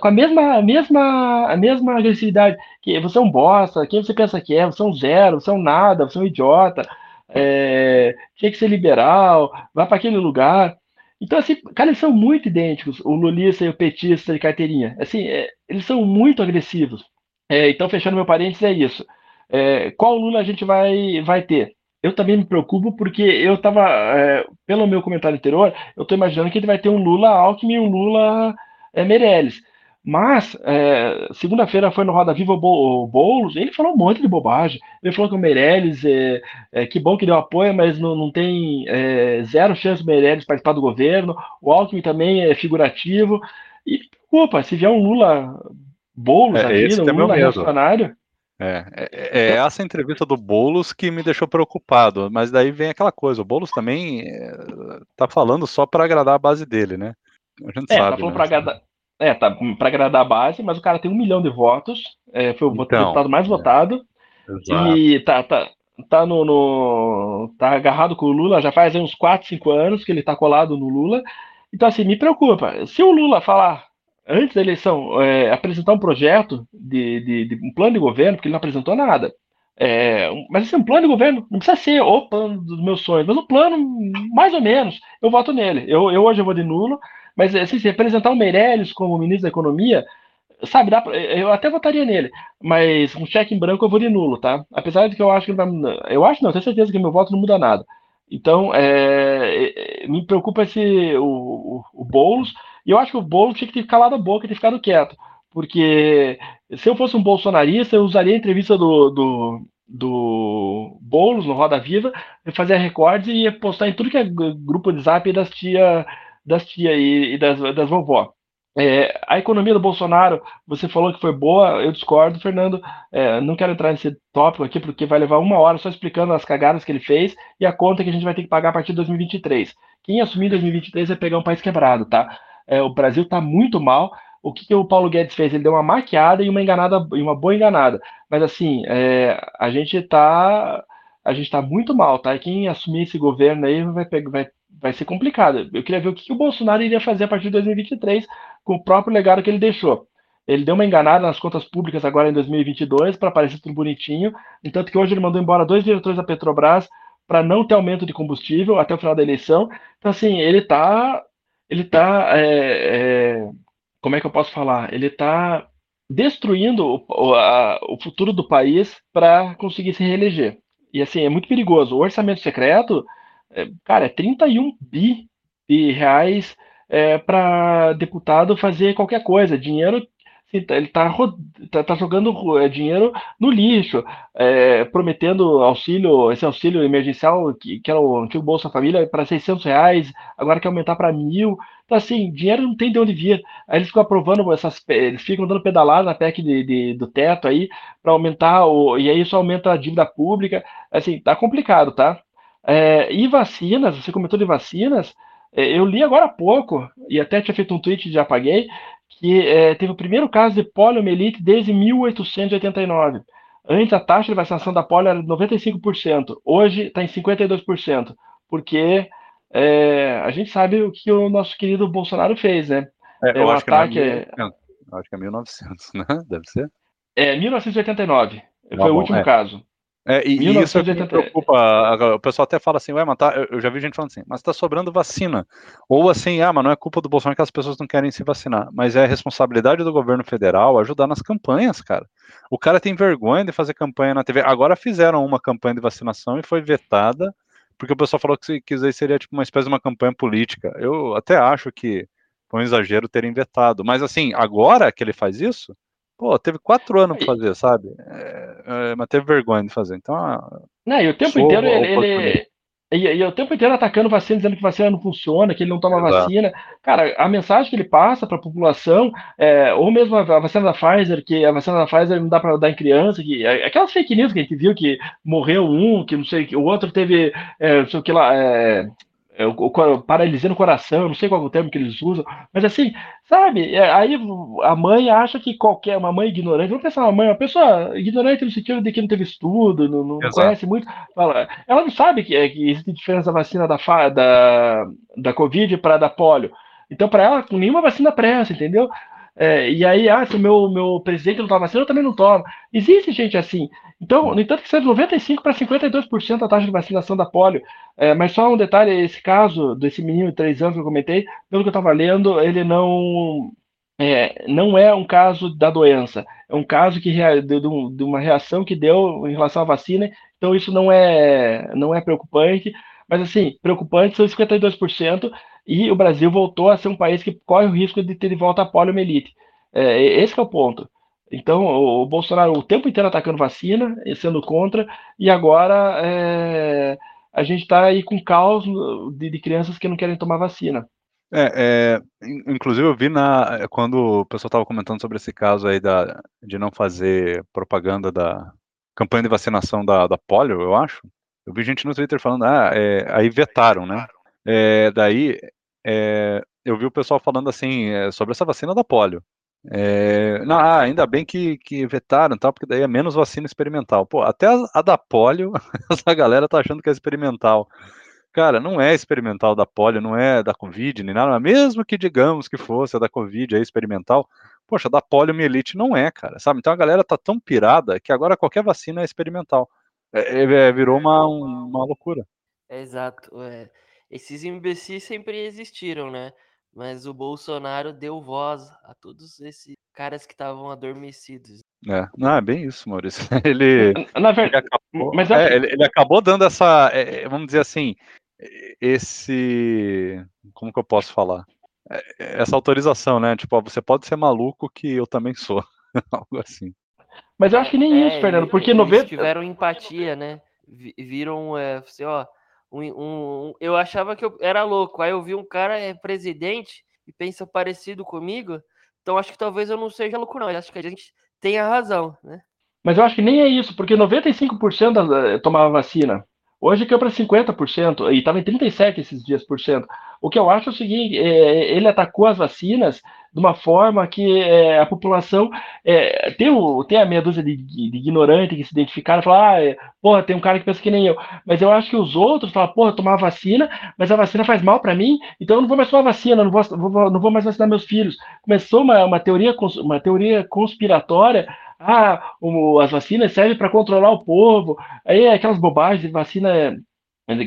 com a mesma, mesma, a mesma agressividade, que você é um bosta, quem você pensa que é, você é um zero, você é um nada, você é um idiota, é, tinha que ser liberal, vai para aquele lugar. Então, assim, cara, eles são muito idênticos, o lulista e o petista de carteirinha. Assim, é, eles são muito agressivos. É, então, fechando meu parênteses, é isso. É, qual Lula a gente vai, vai ter? Eu também me preocupo porque eu estava, é, pelo meu comentário anterior, eu estou imaginando que ele vai ter um Lula Alckmin e um Lula é, Meirelles. Mas, é, segunda-feira foi no Roda Viva o Boulos, ele falou um monte de bobagem. Ele falou que o Meirelles, é, é, que bom que deu apoio, mas não, não tem é, zero chance do Meirelles participar do governo. O Alckmin também é figurativo. E, opa, se vier um Lula Boulos é, aqui, esse é meu Lula medo. reacionário. É, é, é essa entrevista do Boulos que me deixou preocupado, mas daí vem aquela coisa, o Boulos também é, tá falando só para agradar a base dele, né? A gente É, tá sabe, falando né? pra agradar. É, tá pra agradar a base, mas o cara tem um milhão de votos. é, foi o Então, deputado mais é. votado. Exato. E tá, tá, tá no, no- tá agarrado com o Lula já faz uns 4, 5 anos que ele tá colado no Lula. Então, assim, me preocupa. Se o Lula falar antes da eleição, é, apresentar um projeto de, de- de um plano de governo, porque ele não apresentou nada. É, mas assim, um plano de governo não precisa ser o plano dos meus sonhos, mas um plano mais ou menos, eu voto nele. Eu, eu hoje eu vou de nulo, mas assim, se apresentar o Meirelles como ministro da Economia, sabe, dá pra- eu até votaria nele, mas um cheque em branco eu vou de nulo, tá? Apesar de que eu acho que vai, eu acho não, tenho certeza que meu voto não muda nada. Então, é, é, me preocupa esse o, o, o Boulos, e eu acho que o Boulos tinha que ter calado a boca ter ficado quieto, porque se eu fosse um bolsonarista, eu usaria a entrevista do, do, do Boulos no Roda Viva, fazia recordes e ia postar em tudo que é grupo de zap das tia, das tia e, e das, das vovó. É, a economia do Bolsonaro, você falou que foi boa, eu discordo, Fernando. É, não quero entrar nesse tópico aqui, porque vai levar uma hora só explicando as cagadas que ele fez e a conta que a gente vai ter que pagar a partir de 2023. Quem assumir em 2023 vai pegar um país quebrado, tá? É, o Brasil tá muito mal. O que, que o Paulo Guedes fez? Ele deu uma maquiada e uma enganada e uma boa enganada. Mas assim, é, a gente tá a gente tá muito mal, tá? E quem assumir esse governo aí vai, vai, vai ser complicado. Eu queria ver o que, que o Bolsonaro iria fazer a partir de 2023 com o próprio legado que ele deixou. Ele deu uma enganada nas contas públicas agora em 2022 para parecer tudo bonitinho, entanto que hoje ele mandou embora dois diretores da Petrobras para não ter aumento de combustível até o final da eleição. Então assim, ele tá ele tá é, é, como é que eu posso falar? Ele está destruindo o, o, a, o futuro do país para conseguir se reeleger. E assim, é muito perigoso. O orçamento secreto, é, cara, é 31 bi de reais é, para deputado fazer qualquer coisa. Dinheiro, assim, ele está tá, tá jogando é, dinheiro no lixo, é, prometendo auxílio, esse auxílio emergencial, que, que era o antigo Bolsa Família, para 600 reais, agora quer aumentar para mil. Então, assim, dinheiro não tem de onde vir. Aí eles ficam aprovando essas. Eles ficam dando pedalada na PEC de, de, do teto aí, para aumentar, o, e aí isso aumenta a dívida pública. Assim, tá complicado, tá? É, e vacinas, você comentou de vacinas, é, eu li agora há pouco, e até tinha feito um tweet e já apaguei, que é, teve o primeiro caso de poliomielite desde 1889. Antes a taxa de vacinação da polio era de 95%, hoje está em 52%, porque é, a gente sabe o que o nosso querido Bolsonaro fez, né? É, É eu um acho que é ataque. 1900. Eu acho que é 1900, né? Deve ser. É 1989, Tá foi o último é. caso. É, e, e isso é que me 1980. preocupa. a- O pessoal até fala assim, ué, mas tá, eu- já vi gente falando assim, mas tá sobrando vacina. Ou assim, ah, mas não é culpa do Bolsonaro que as pessoas não querem se vacinar. Mas é responsabilidade do governo federal ajudar nas campanhas, cara. O cara tem vergonha de fazer campanha na TV. Agora fizeram uma campanha de vacinação e foi vetada, porque o pessoal falou que se quiser seria tipo uma espécie de uma campanha política. Eu até acho que foi um exagero terem vetado. Mas assim, agora que ele faz isso, pô, teve quatro anos pra fazer, sabe? É, é, mas teve vergonha de fazer. Então, ah, não, e o tempo inteiro ele, ele, e, e o tempo inteiro atacando vacina, dizendo que vacina não funciona, que ele não toma Exato. vacina. Cara, a mensagem que ele passa para a população, é, ou mesmo a, a, vacina da Pfizer, que a vacina da Pfizer não dá para dar em criança, que é, aquelas fake news que a gente viu que morreu um, que não sei, que o outro teve, é, não sei o que lá, é, é, o, o, paralisia no coração, não sei qual é o termo que eles usam, mas assim, sabe? É, aí a mãe acha que qualquer, uma mãe ignorante, vamos pensar uma mãe, uma pessoa ignorante no sentido de que não teve estudo, não, não conhece muito, fala, ela não sabe que, é, que existe diferença da vacina da, da, da Covid para da polio. Então, para ela, nenhuma vacina presta, entendeu? É, e aí, ah, se o meu, meu presidente não toma vacina, eu também não tomo. Existe gente assim. Então, no entanto, que seja 95% para 52% a taxa de vacinação da polio. É, mas só um detalhe, esse caso desse menino de 3 anos que eu comentei, pelo que eu estava lendo, ele não, é, não é um caso da doença. É um caso que, de, de uma reação que deu em relação à vacina. Então, isso não é, não é preocupante. Mas, assim, preocupante são 52%, e o Brasil voltou a ser um país que corre o risco de ter de volta a poliomielite. É, esse é o ponto. Então, o, Bolsonaro o tempo inteiro atacando vacina, sendo contra, e agora é, a gente está aí com caos de, de, crianças que não querem tomar vacina. É, é inclusive eu vi na, quando o pessoal estava comentando sobre esse caso aí da, de não fazer propaganda da campanha de vacinação da, da polio, eu acho, eu vi gente no Twitter falando, ah, é, aí vetaram, né? É, daí é, eu vi o pessoal falando assim é, sobre essa vacina da polio. É, não, ah, ainda bem que, que vetaram, tá, porque daí é menos vacina experimental. Pô, até a, a da polio, essa galera tá achando que é experimental. Cara, não é experimental da polio, não é da Covid, nem nada, mesmo que digamos que fosse a da Covid é experimental, poxa, da poliomielite não é, cara, sabe? Então a galera tá tão pirada que agora qualquer vacina é experimental. É, é, é, virou uma, uma loucura. exato. É. Esses imbecis sempre existiram, né? Mas o Bolsonaro deu voz a todos esses caras que estavam adormecidos. É, não, é bem isso, Maurício. Ele, Na verdade, ele, acabou, mas é, ele, ele, acabou dando essa, é, vamos dizer assim, esse, como que eu posso falar? Essa autorização, né? Tipo, você pode ser maluco que eu também sou, algo assim. Mas eu acho que nem é, isso, Fernando, porque eles 90... tiveram empatia, né? Viram, é, assim, ó, um, um, eu achava que eu era louco, aí eu vi um cara é presidente e pensa parecido comigo, então acho que talvez eu não seja louco não, acho que a gente tem a razão, né? Mas eu acho que nem é isso, porque 95% tomava vacina. Hoje caiu para 50%, e estava em 37% esses dias por cento. O que eu acho é o seguinte: é, ele atacou as vacinas de uma forma que é, a população é, tem, o, tem a meia dúzia de, de, ignorante que se identificaram e falaram, ah, é, porra, tem um cara que pensa que nem eu. Mas eu acho que os outros falam, porra, tomar vacina, mas a vacina faz mal para mim, então eu não vou mais tomar vacina, não vou, vou, não vou mais vacinar meus filhos. Começou uma, uma, teoria, uma teoria conspiratória ah, o, as vacinas servem para controlar o povo. Aí aquelas bobagens de vacina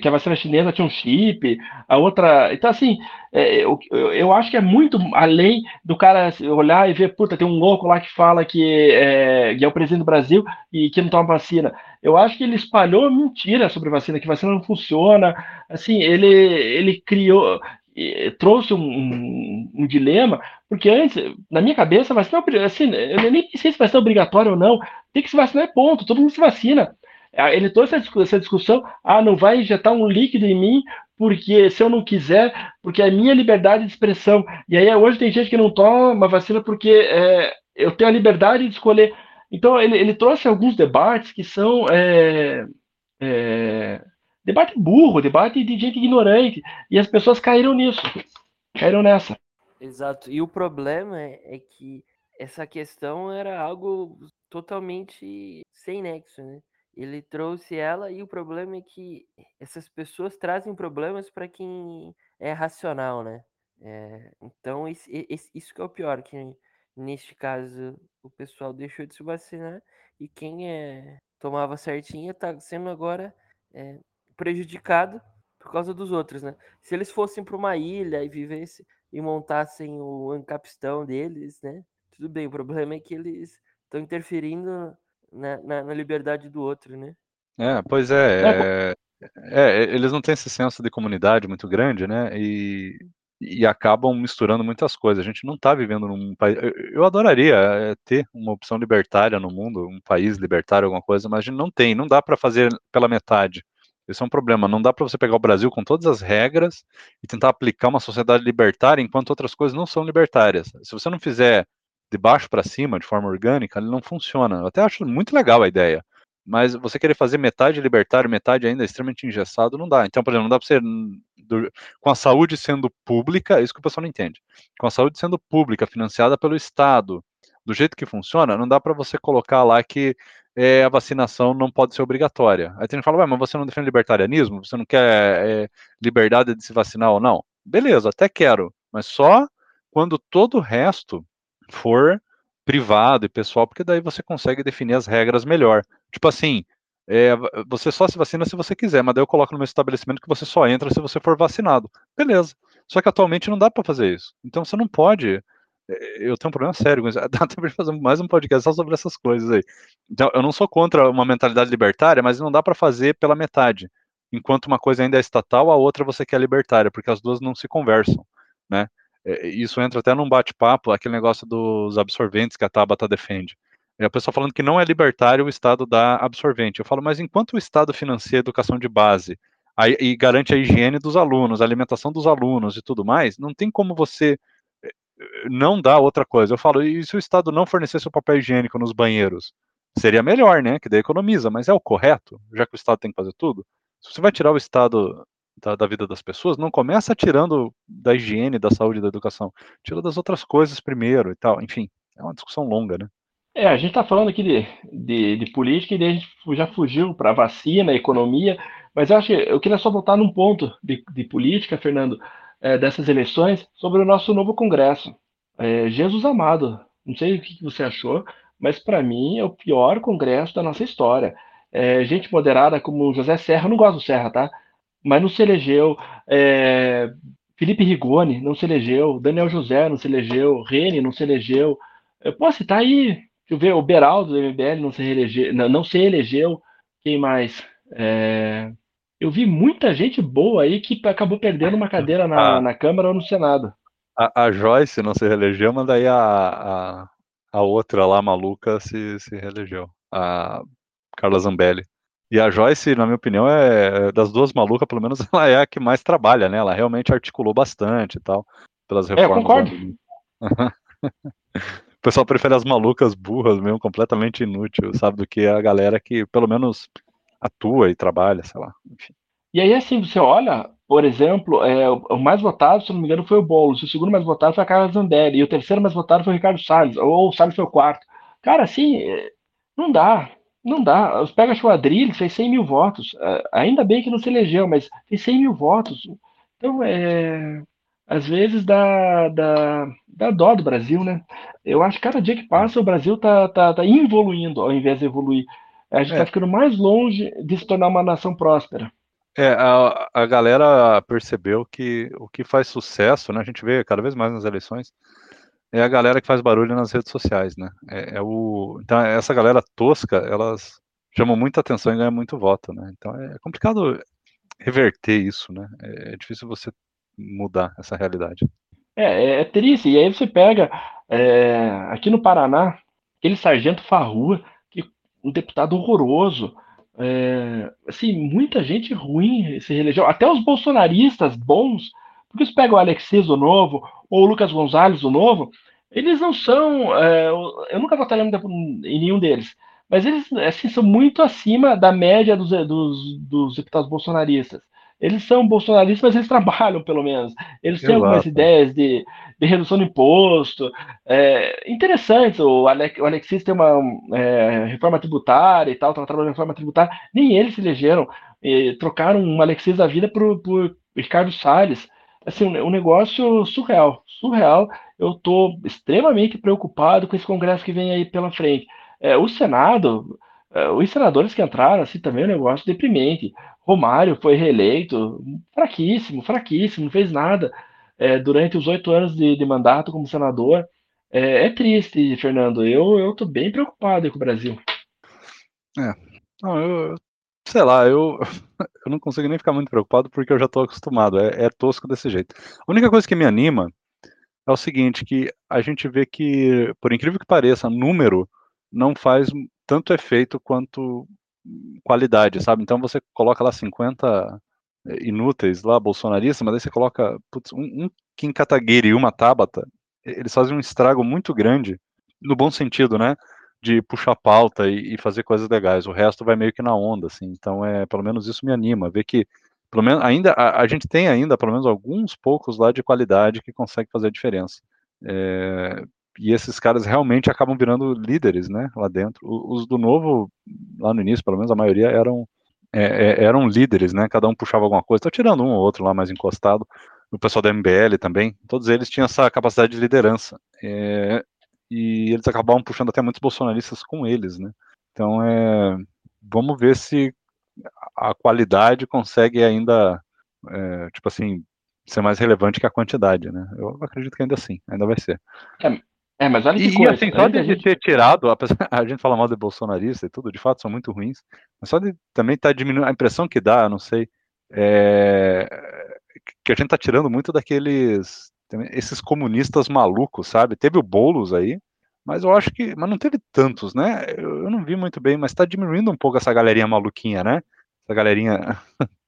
que a vacina chinesa tinha um chip, a outra. Então, assim, é, eu, acho que é muito além do cara olhar e ver, puta, tem um louco lá que fala que é, que é o presidente do Brasil e que não toma vacina. Eu acho que ele espalhou mentira sobre vacina, que vacina não funciona. Assim, ele, ele criou, trouxe um, um, um, dilema, porque antes, na minha cabeça, vacina, assim, eu nem sei se vai ser obrigatório ou não, tem que se vacinar, ponto, todo mundo se vacina. Ah, ele trouxe essa discussão, ah, não vai injetar um líquido em mim, porque se eu não quiser, porque é minha liberdade de expressão. E aí hoje tem gente que não toma vacina porque é, eu tenho a liberdade de escolher. Então ele, ele trouxe alguns debates que são é, é, debate burro, debate de gente ignorante, e as pessoas caíram nisso, caíram nessa. Exato. E o problema é, é que essa questão era algo totalmente sem nexo, né? Ele trouxe ela e o problema é que essas pessoas trazem problemas para quem é racional, né? É, então, isso, isso que é o pior, que neste caso o pessoal deixou de se vacinar e quem é, tomava certinho está sendo agora é, prejudicado por causa dos outros, né? Se eles fossem para uma ilha e vivessem e montassem o encapistão deles, né? Tudo bem, o problema é que eles estão interferindo na, na, na, liberdade do outro, né? É, pois é, é, é, é, eles não têm esse senso de comunidade muito grande, né? E, e acabam misturando muitas coisas. A gente não está vivendo num país. Eu adoraria é, ter uma opção libertária no mundo, um país libertário, alguma coisa, mas a gente não tem. Não dá para fazer pela metade. Esse é um problema. Não dá para você pegar o Brasil com todas as regras e tentar aplicar uma sociedade libertária enquanto outras coisas não são libertárias. Se você não fizer de baixo para cima, de forma orgânica, ele não funciona. Eu até acho muito legal a ideia. Mas você querer fazer metade libertário, metade ainda extremamente engessado, não dá. Então, por exemplo, não dá para ser com a saúde sendo pública, é isso que o pessoal não entende. Com a saúde sendo pública, financiada pelo Estado, do jeito que funciona, não dá para você colocar lá que é, a vacinação não pode ser obrigatória. Aí tem gente que fala, mas você não defende libertarianismo? Você não quer é, liberdade de se vacinar ou não? Beleza, até quero, mas só quando todo o resto for privado e pessoal, porque daí você consegue definir as regras melhor. Tipo assim, é, você só se vacina se você quiser, mas daí eu coloco no meu estabelecimento que você só entra se você for vacinado. Beleza. Só que atualmente não dá para fazer isso. Então você não pode. É, eu tenho um problema sério isso. Dá pra fazer mais um podcast só sobre essas coisas aí. Então, eu não sou contra uma mentalidade libertária, mas não dá para fazer pela metade. Enquanto uma coisa ainda é estatal, a outra você quer libertária, porque as duas não se conversam, né? É, isso entra até num bate-papo, aquele negócio dos absorventes que a Tabata defende. É a pessoa falando que não é libertário o Estado da absorvente. Eu falo, mas enquanto o Estado financia a educação de base a, e garante a higiene dos alunos, a alimentação dos alunos e tudo mais, não tem como você eh, não dar outra coisa. Eu falo, e se o Estado não fornecesse o papel higiênico nos banheiros? Seria melhor, né? Que daí economiza, mas é o correto, já que o Estado tem que fazer tudo. Se você vai tirar o Estado da, da, vida das pessoas, não começa tirando da higiene, da saúde, da educação. Tira das outras coisas primeiro e tal. Enfim, é uma discussão longa, né? É, a gente está falando aqui de, de, de, política e a gente já fugiu para vacina, economia, mas eu acho que eu queria só voltar num ponto de, de política, Fernando, é, dessas eleições, sobre o nosso novo Congresso. É, Jesus amado, não sei o que você achou, mas para mim é o pior Congresso da nossa história. É, gente moderada como José Serra, eu não gosto do Serra, tá? Mas não se elegeu. É, Felipe Rigoni não se elegeu. Daniel José não se elegeu. Rene não se elegeu. Eu posso citar aí Deixa eu ver, o Beraldo do MBL não se, reelegeu, não, não se elegeu. Quem mais? É... Eu vi muita gente boa aí que acabou perdendo uma cadeira na, na Câmara ou no Senado. A, a, Joyce não se reelegeu, mas daí a, a, a outra lá, maluca, se, se reelegeu. A Carla Zambelli. E a Joyce, na minha opinião, é das duas malucas, pelo menos ela é a que mais trabalha, né? Ela realmente articulou bastante e tal, pelas reformas. É, eu concordo. O pessoal prefere as malucas burras mesmo, completamente inútil, sabe? Do que a galera que pelo menos atua e trabalha, sei lá. Enfim. E aí, assim, você olha, por exemplo, é, o mais votado, se não me engano, foi o Boulos, o segundo mais votado foi a Carla Zambelli, e o terceiro mais votado foi o Ricardo Salles, ou o Salles foi o quarto. Cara, assim, é, não dá, não dá. Os Pega Quadrilhos fez 100 mil votos, é, ainda bem que não se elegeu, mas fez 100 mil votos. Então, é, às vezes dá, dá, dá dó do Brasil, né? Eu acho que cada dia que passa o Brasil tá, tá, tá evoluindo ao invés de evoluir. A gente está é. ficando mais longe de se tornar uma nação próspera. É, a, a galera percebeu que o que faz sucesso, né? A gente vê cada vez mais nas eleições, é a galera que faz barulho nas redes sociais, né? É, é o, então, essa galera tosca, elas chamam muita atenção e ganham muito voto, né? Então é complicado reverter isso, né? É, é difícil você mudar essa realidade. É, é, é triste. E aí você pega é, aqui no Paraná, aquele sargento Farrua, que um deputado horroroso. É, assim, muita gente ruim se reelegeu. Até os bolsonaristas bons, porque você pega o Alexis o novo, ou o Lucas Gonzalez o novo, eles não são. É, eu nunca votaria em nenhum deles. Mas eles assim, são muito acima da média dos, dos, dos deputados bolsonaristas eles são bolsonaristas, mas eles trabalham, pelo menos. Eles têm Exato. algumas ideias de, de redução de imposto. É, interessante, o, Alex, o Alexis tem uma é, reforma tributária e tal, estava trabalhando em reforma tributária. Nem eles se elegeram. E, trocaram um Alexis da vida por, por Ricardo Salles. Assim, um, negócio surreal. Surreal. Eu estou extremamente preocupado com esse congresso que vem aí pela frente. É, o Senado, é, os senadores que entraram, assim, também é um negócio deprimente. Romário foi reeleito, fraquíssimo, fraquíssimo, não fez nada é, durante os oito anos de, de, mandato como senador. É, é, triste, Fernando. Eu eu tô bem preocupado com o Brasil. É, não, eu, sei lá, eu, eu não consigo nem ficar muito preocupado porque eu já estou acostumado, é, é, tosco desse jeito. A única coisa que me anima é o seguinte, que a gente vê que, por incrível que pareça, número não faz tanto efeito quanto qualidade, sabe? Então você coloca lá 50 eh, inúteis lá, bolsonaristas, mas aí você coloca putz, um, um Kim Kataguiri e uma Tabata, eles fazem um estrago muito grande, no bom sentido, né? De puxar pauta e, e, fazer coisas legais. O resto vai meio que na onda, assim. Então, é, pelo menos isso me anima, ver que pelo menos ainda a, a gente tem ainda pelo menos alguns poucos lá de qualidade que consegue fazer a diferença. É, e esses caras realmente acabam virando líderes, né, lá dentro. Os do novo, lá no início, pelo menos a maioria eram é, é, eram líderes, né? Cada um puxava alguma coisa. Estou tirando um ou outro lá mais encostado. O pessoal da MBL também. Todos eles tinham essa capacidade de liderança. É, e eles acabavam puxando até muitos bolsonaristas com eles, né? Então, é, vamos ver se a qualidade consegue ainda, é, tipo assim, ser mais relevante que a quantidade, né? Eu acredito que ainda assim, ainda vai ser. É, é, mas olha que e, coisa. E assim, só de gente... ter tirado, apesar, a gente fala mal de bolsonarista e tudo, de fato são muito ruins, mas só de também estar tá diminuindo, a impressão que dá, não sei, é, que a gente tá tirando muito daqueles, esses comunistas malucos, sabe? Teve o Boulos aí, mas eu acho que, mas não teve tantos, né? Eu, eu não vi muito bem, mas tá diminuindo um pouco essa galerinha maluquinha, né? Essa galerinha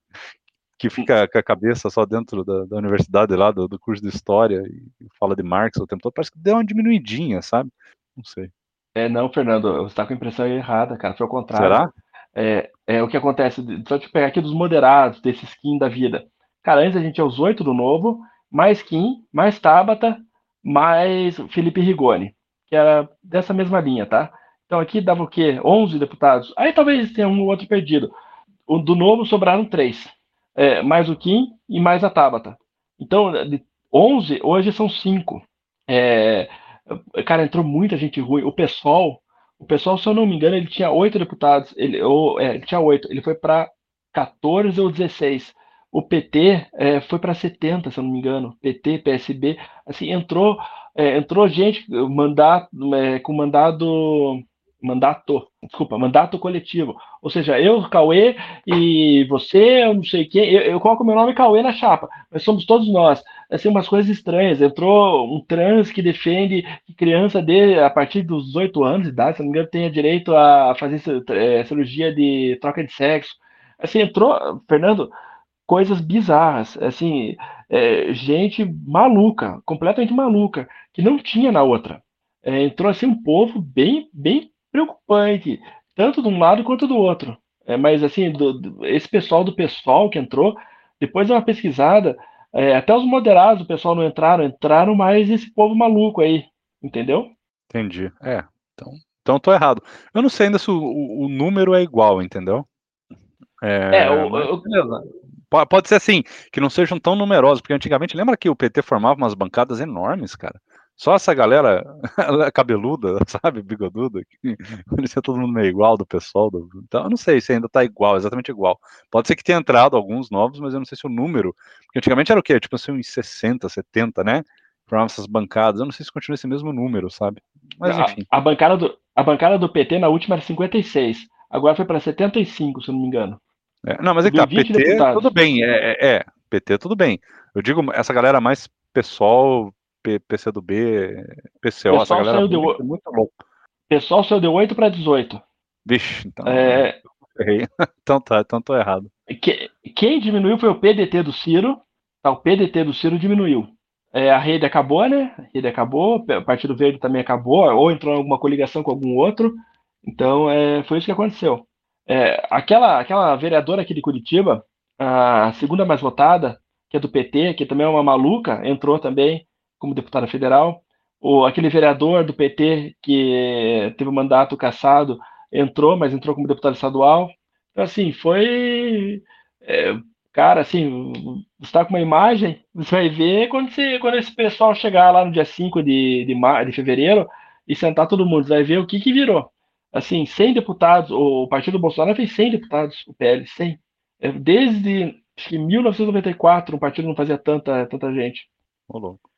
que fica com a cabeça só dentro da, da universidade lá, do, do, curso de história, e fala de Marx o tempo todo, parece que deu uma diminuidinha, sabe? Não sei. É, não, Fernando, você está com a impressão errada, cara, foi o contrário. Será? É, é o que acontece, só te pegar aqui dos moderados, desse skin da vida. Cara, antes a gente tinha os oito do novo, mais Kim, mais Tabata, mais Felipe Rigoni, que era dessa mesma linha, tá? Então aqui dava o quê? 11 deputados. Aí talvez tenha um ou outro perdido. O do novo sobraram três é, mais o Kim e mais a Tabata. Então, de 11, hoje são 5. É, cara, entrou muita gente ruim. O pessoal, o pessoal, se eu não me engano, ele tinha oito deputados. Ele, ou, é, ele tinha oito. Ele foi para 14 ou 16. O PT é, foi para 70, se eu não me engano. PT, PSB, assim, entrou, é, entrou gente mandato, é, com mandado mandato, desculpa, mandato coletivo. Ou seja, eu, Cauê e você, eu não sei quem, eu, eu coloco meu nome Cauê na chapa, mas somos todos nós. Assim, umas coisas estranhas. Entrou um trans que defende que criança de, a partir dos 18 anos de idade, se não me engano, tenha direito a fazer é, cirurgia de troca de sexo. Assim, entrou, Fernando, coisas bizarras, assim, é, gente maluca, completamente maluca, que não tinha na outra. É, entrou assim um povo bem, bem preocupante, tanto de um lado quanto do outro. É, mas assim, do, do, esse pessoal do pessoal que entrou, depois de uma pesquisada, é, até os moderados do pessoal não entraram, entraram mais esse povo maluco aí, entendeu? Entendi. É, então, então tô errado. Eu não sei ainda se o, o, o número é igual, entendeu? É, é o, mas, pode ser assim, que não sejam tão numerosos, porque antigamente lembra que o PT formava umas bancadas enormes, cara. Só essa galera cabeluda, sabe, bigoduda, que parecia todo mundo meio igual do pessoal. Do... Então, eu não sei se ainda tá igual, exatamente igual. Pode ser que tenha entrado alguns novos, mas eu não sei se o número. Porque antigamente era o quê? Tipo assim, uns 60, 70, né? Formavam essas bancadas. Eu não sei se continua esse mesmo número, sabe? Mas enfim. A, a, bancada do, a bancada do PT na última era 56. Agora foi para 75, se eu não me engano. É, não, mas é que tá, PT, deputados. tudo bem. É, é, é, PT, tudo bem. Eu digo essa galera mais pessoal, P, PCdoB, PCO, essa galera saiu muito, de... muito louco. Pessoal saiu de 8 para 18. Vixe, então. É... então tá, então tô errado. Quem diminuiu foi o PDT do Ciro. Tá, o PDT do Ciro diminuiu. É, a rede acabou, né? A rede acabou, o Partido Verde também acabou, ou entrou em alguma coligação com algum outro. Então, é, foi isso que aconteceu. É, aquela, aquela vereadora aqui de Curitiba, a segunda mais votada, que é do PT, que também é uma maluca, entrou também como deputada federal. O, aquele vereador do PT que teve o mandato cassado entrou, mas entrou como deputado estadual. Então, assim, foi. É, cara, assim, você está com uma imagem, você vai ver quando, você, quando esse pessoal chegar lá no dia 5 de, de, de fevereiro e sentar todo mundo, você vai ver o que, que virou. Assim, 100 deputados, o partido Bolsonaro fez 100 deputados, o PL, 100. É, desde acho que 1994, um partido não fazia tanta, tanta gente. Louco.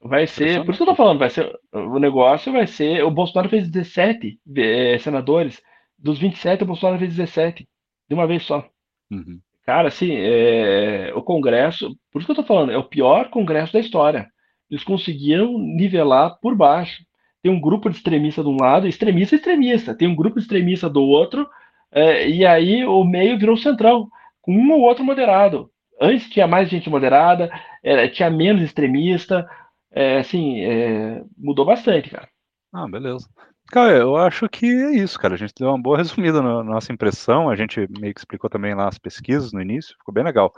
Vai ser, por isso que eu tô falando, vai ser, o negócio vai ser, o Bolsonaro fez 17 é, senadores, dos 27 o Bolsonaro fez 17. de uma vez só. Uhum. Cara, assim, é, o Congresso, por isso que eu tô falando, é o pior Congresso da história. Eles conseguiram nivelar por baixo. Tem um grupo de extremista de um lado, extremista extremista. Tem um grupo extremista do outro, é, e aí o meio virou central, com um ou outro moderado. Antes tinha mais gente moderada, é, tinha menos extremista, é, assim, é, mudou bastante, cara. Ah, beleza. Cara, eu acho que é isso, cara. A gente deu uma boa resumida na nossa impressão. A gente meio que explicou também lá as pesquisas no início, ficou bem legal.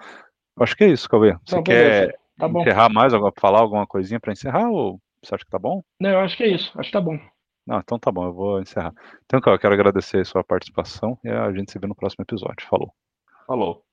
Eu acho que é isso, Cauê. Você Não, quer. Tá encerrar mais, falar alguma coisinha para encerrar ou você acha que tá bom? Não, eu acho que é isso. Acho que tá bom. Não, então tá bom, eu vou encerrar. Então, eu quero agradecer a sua participação e a gente se vê no próximo episódio. Falou. Falou.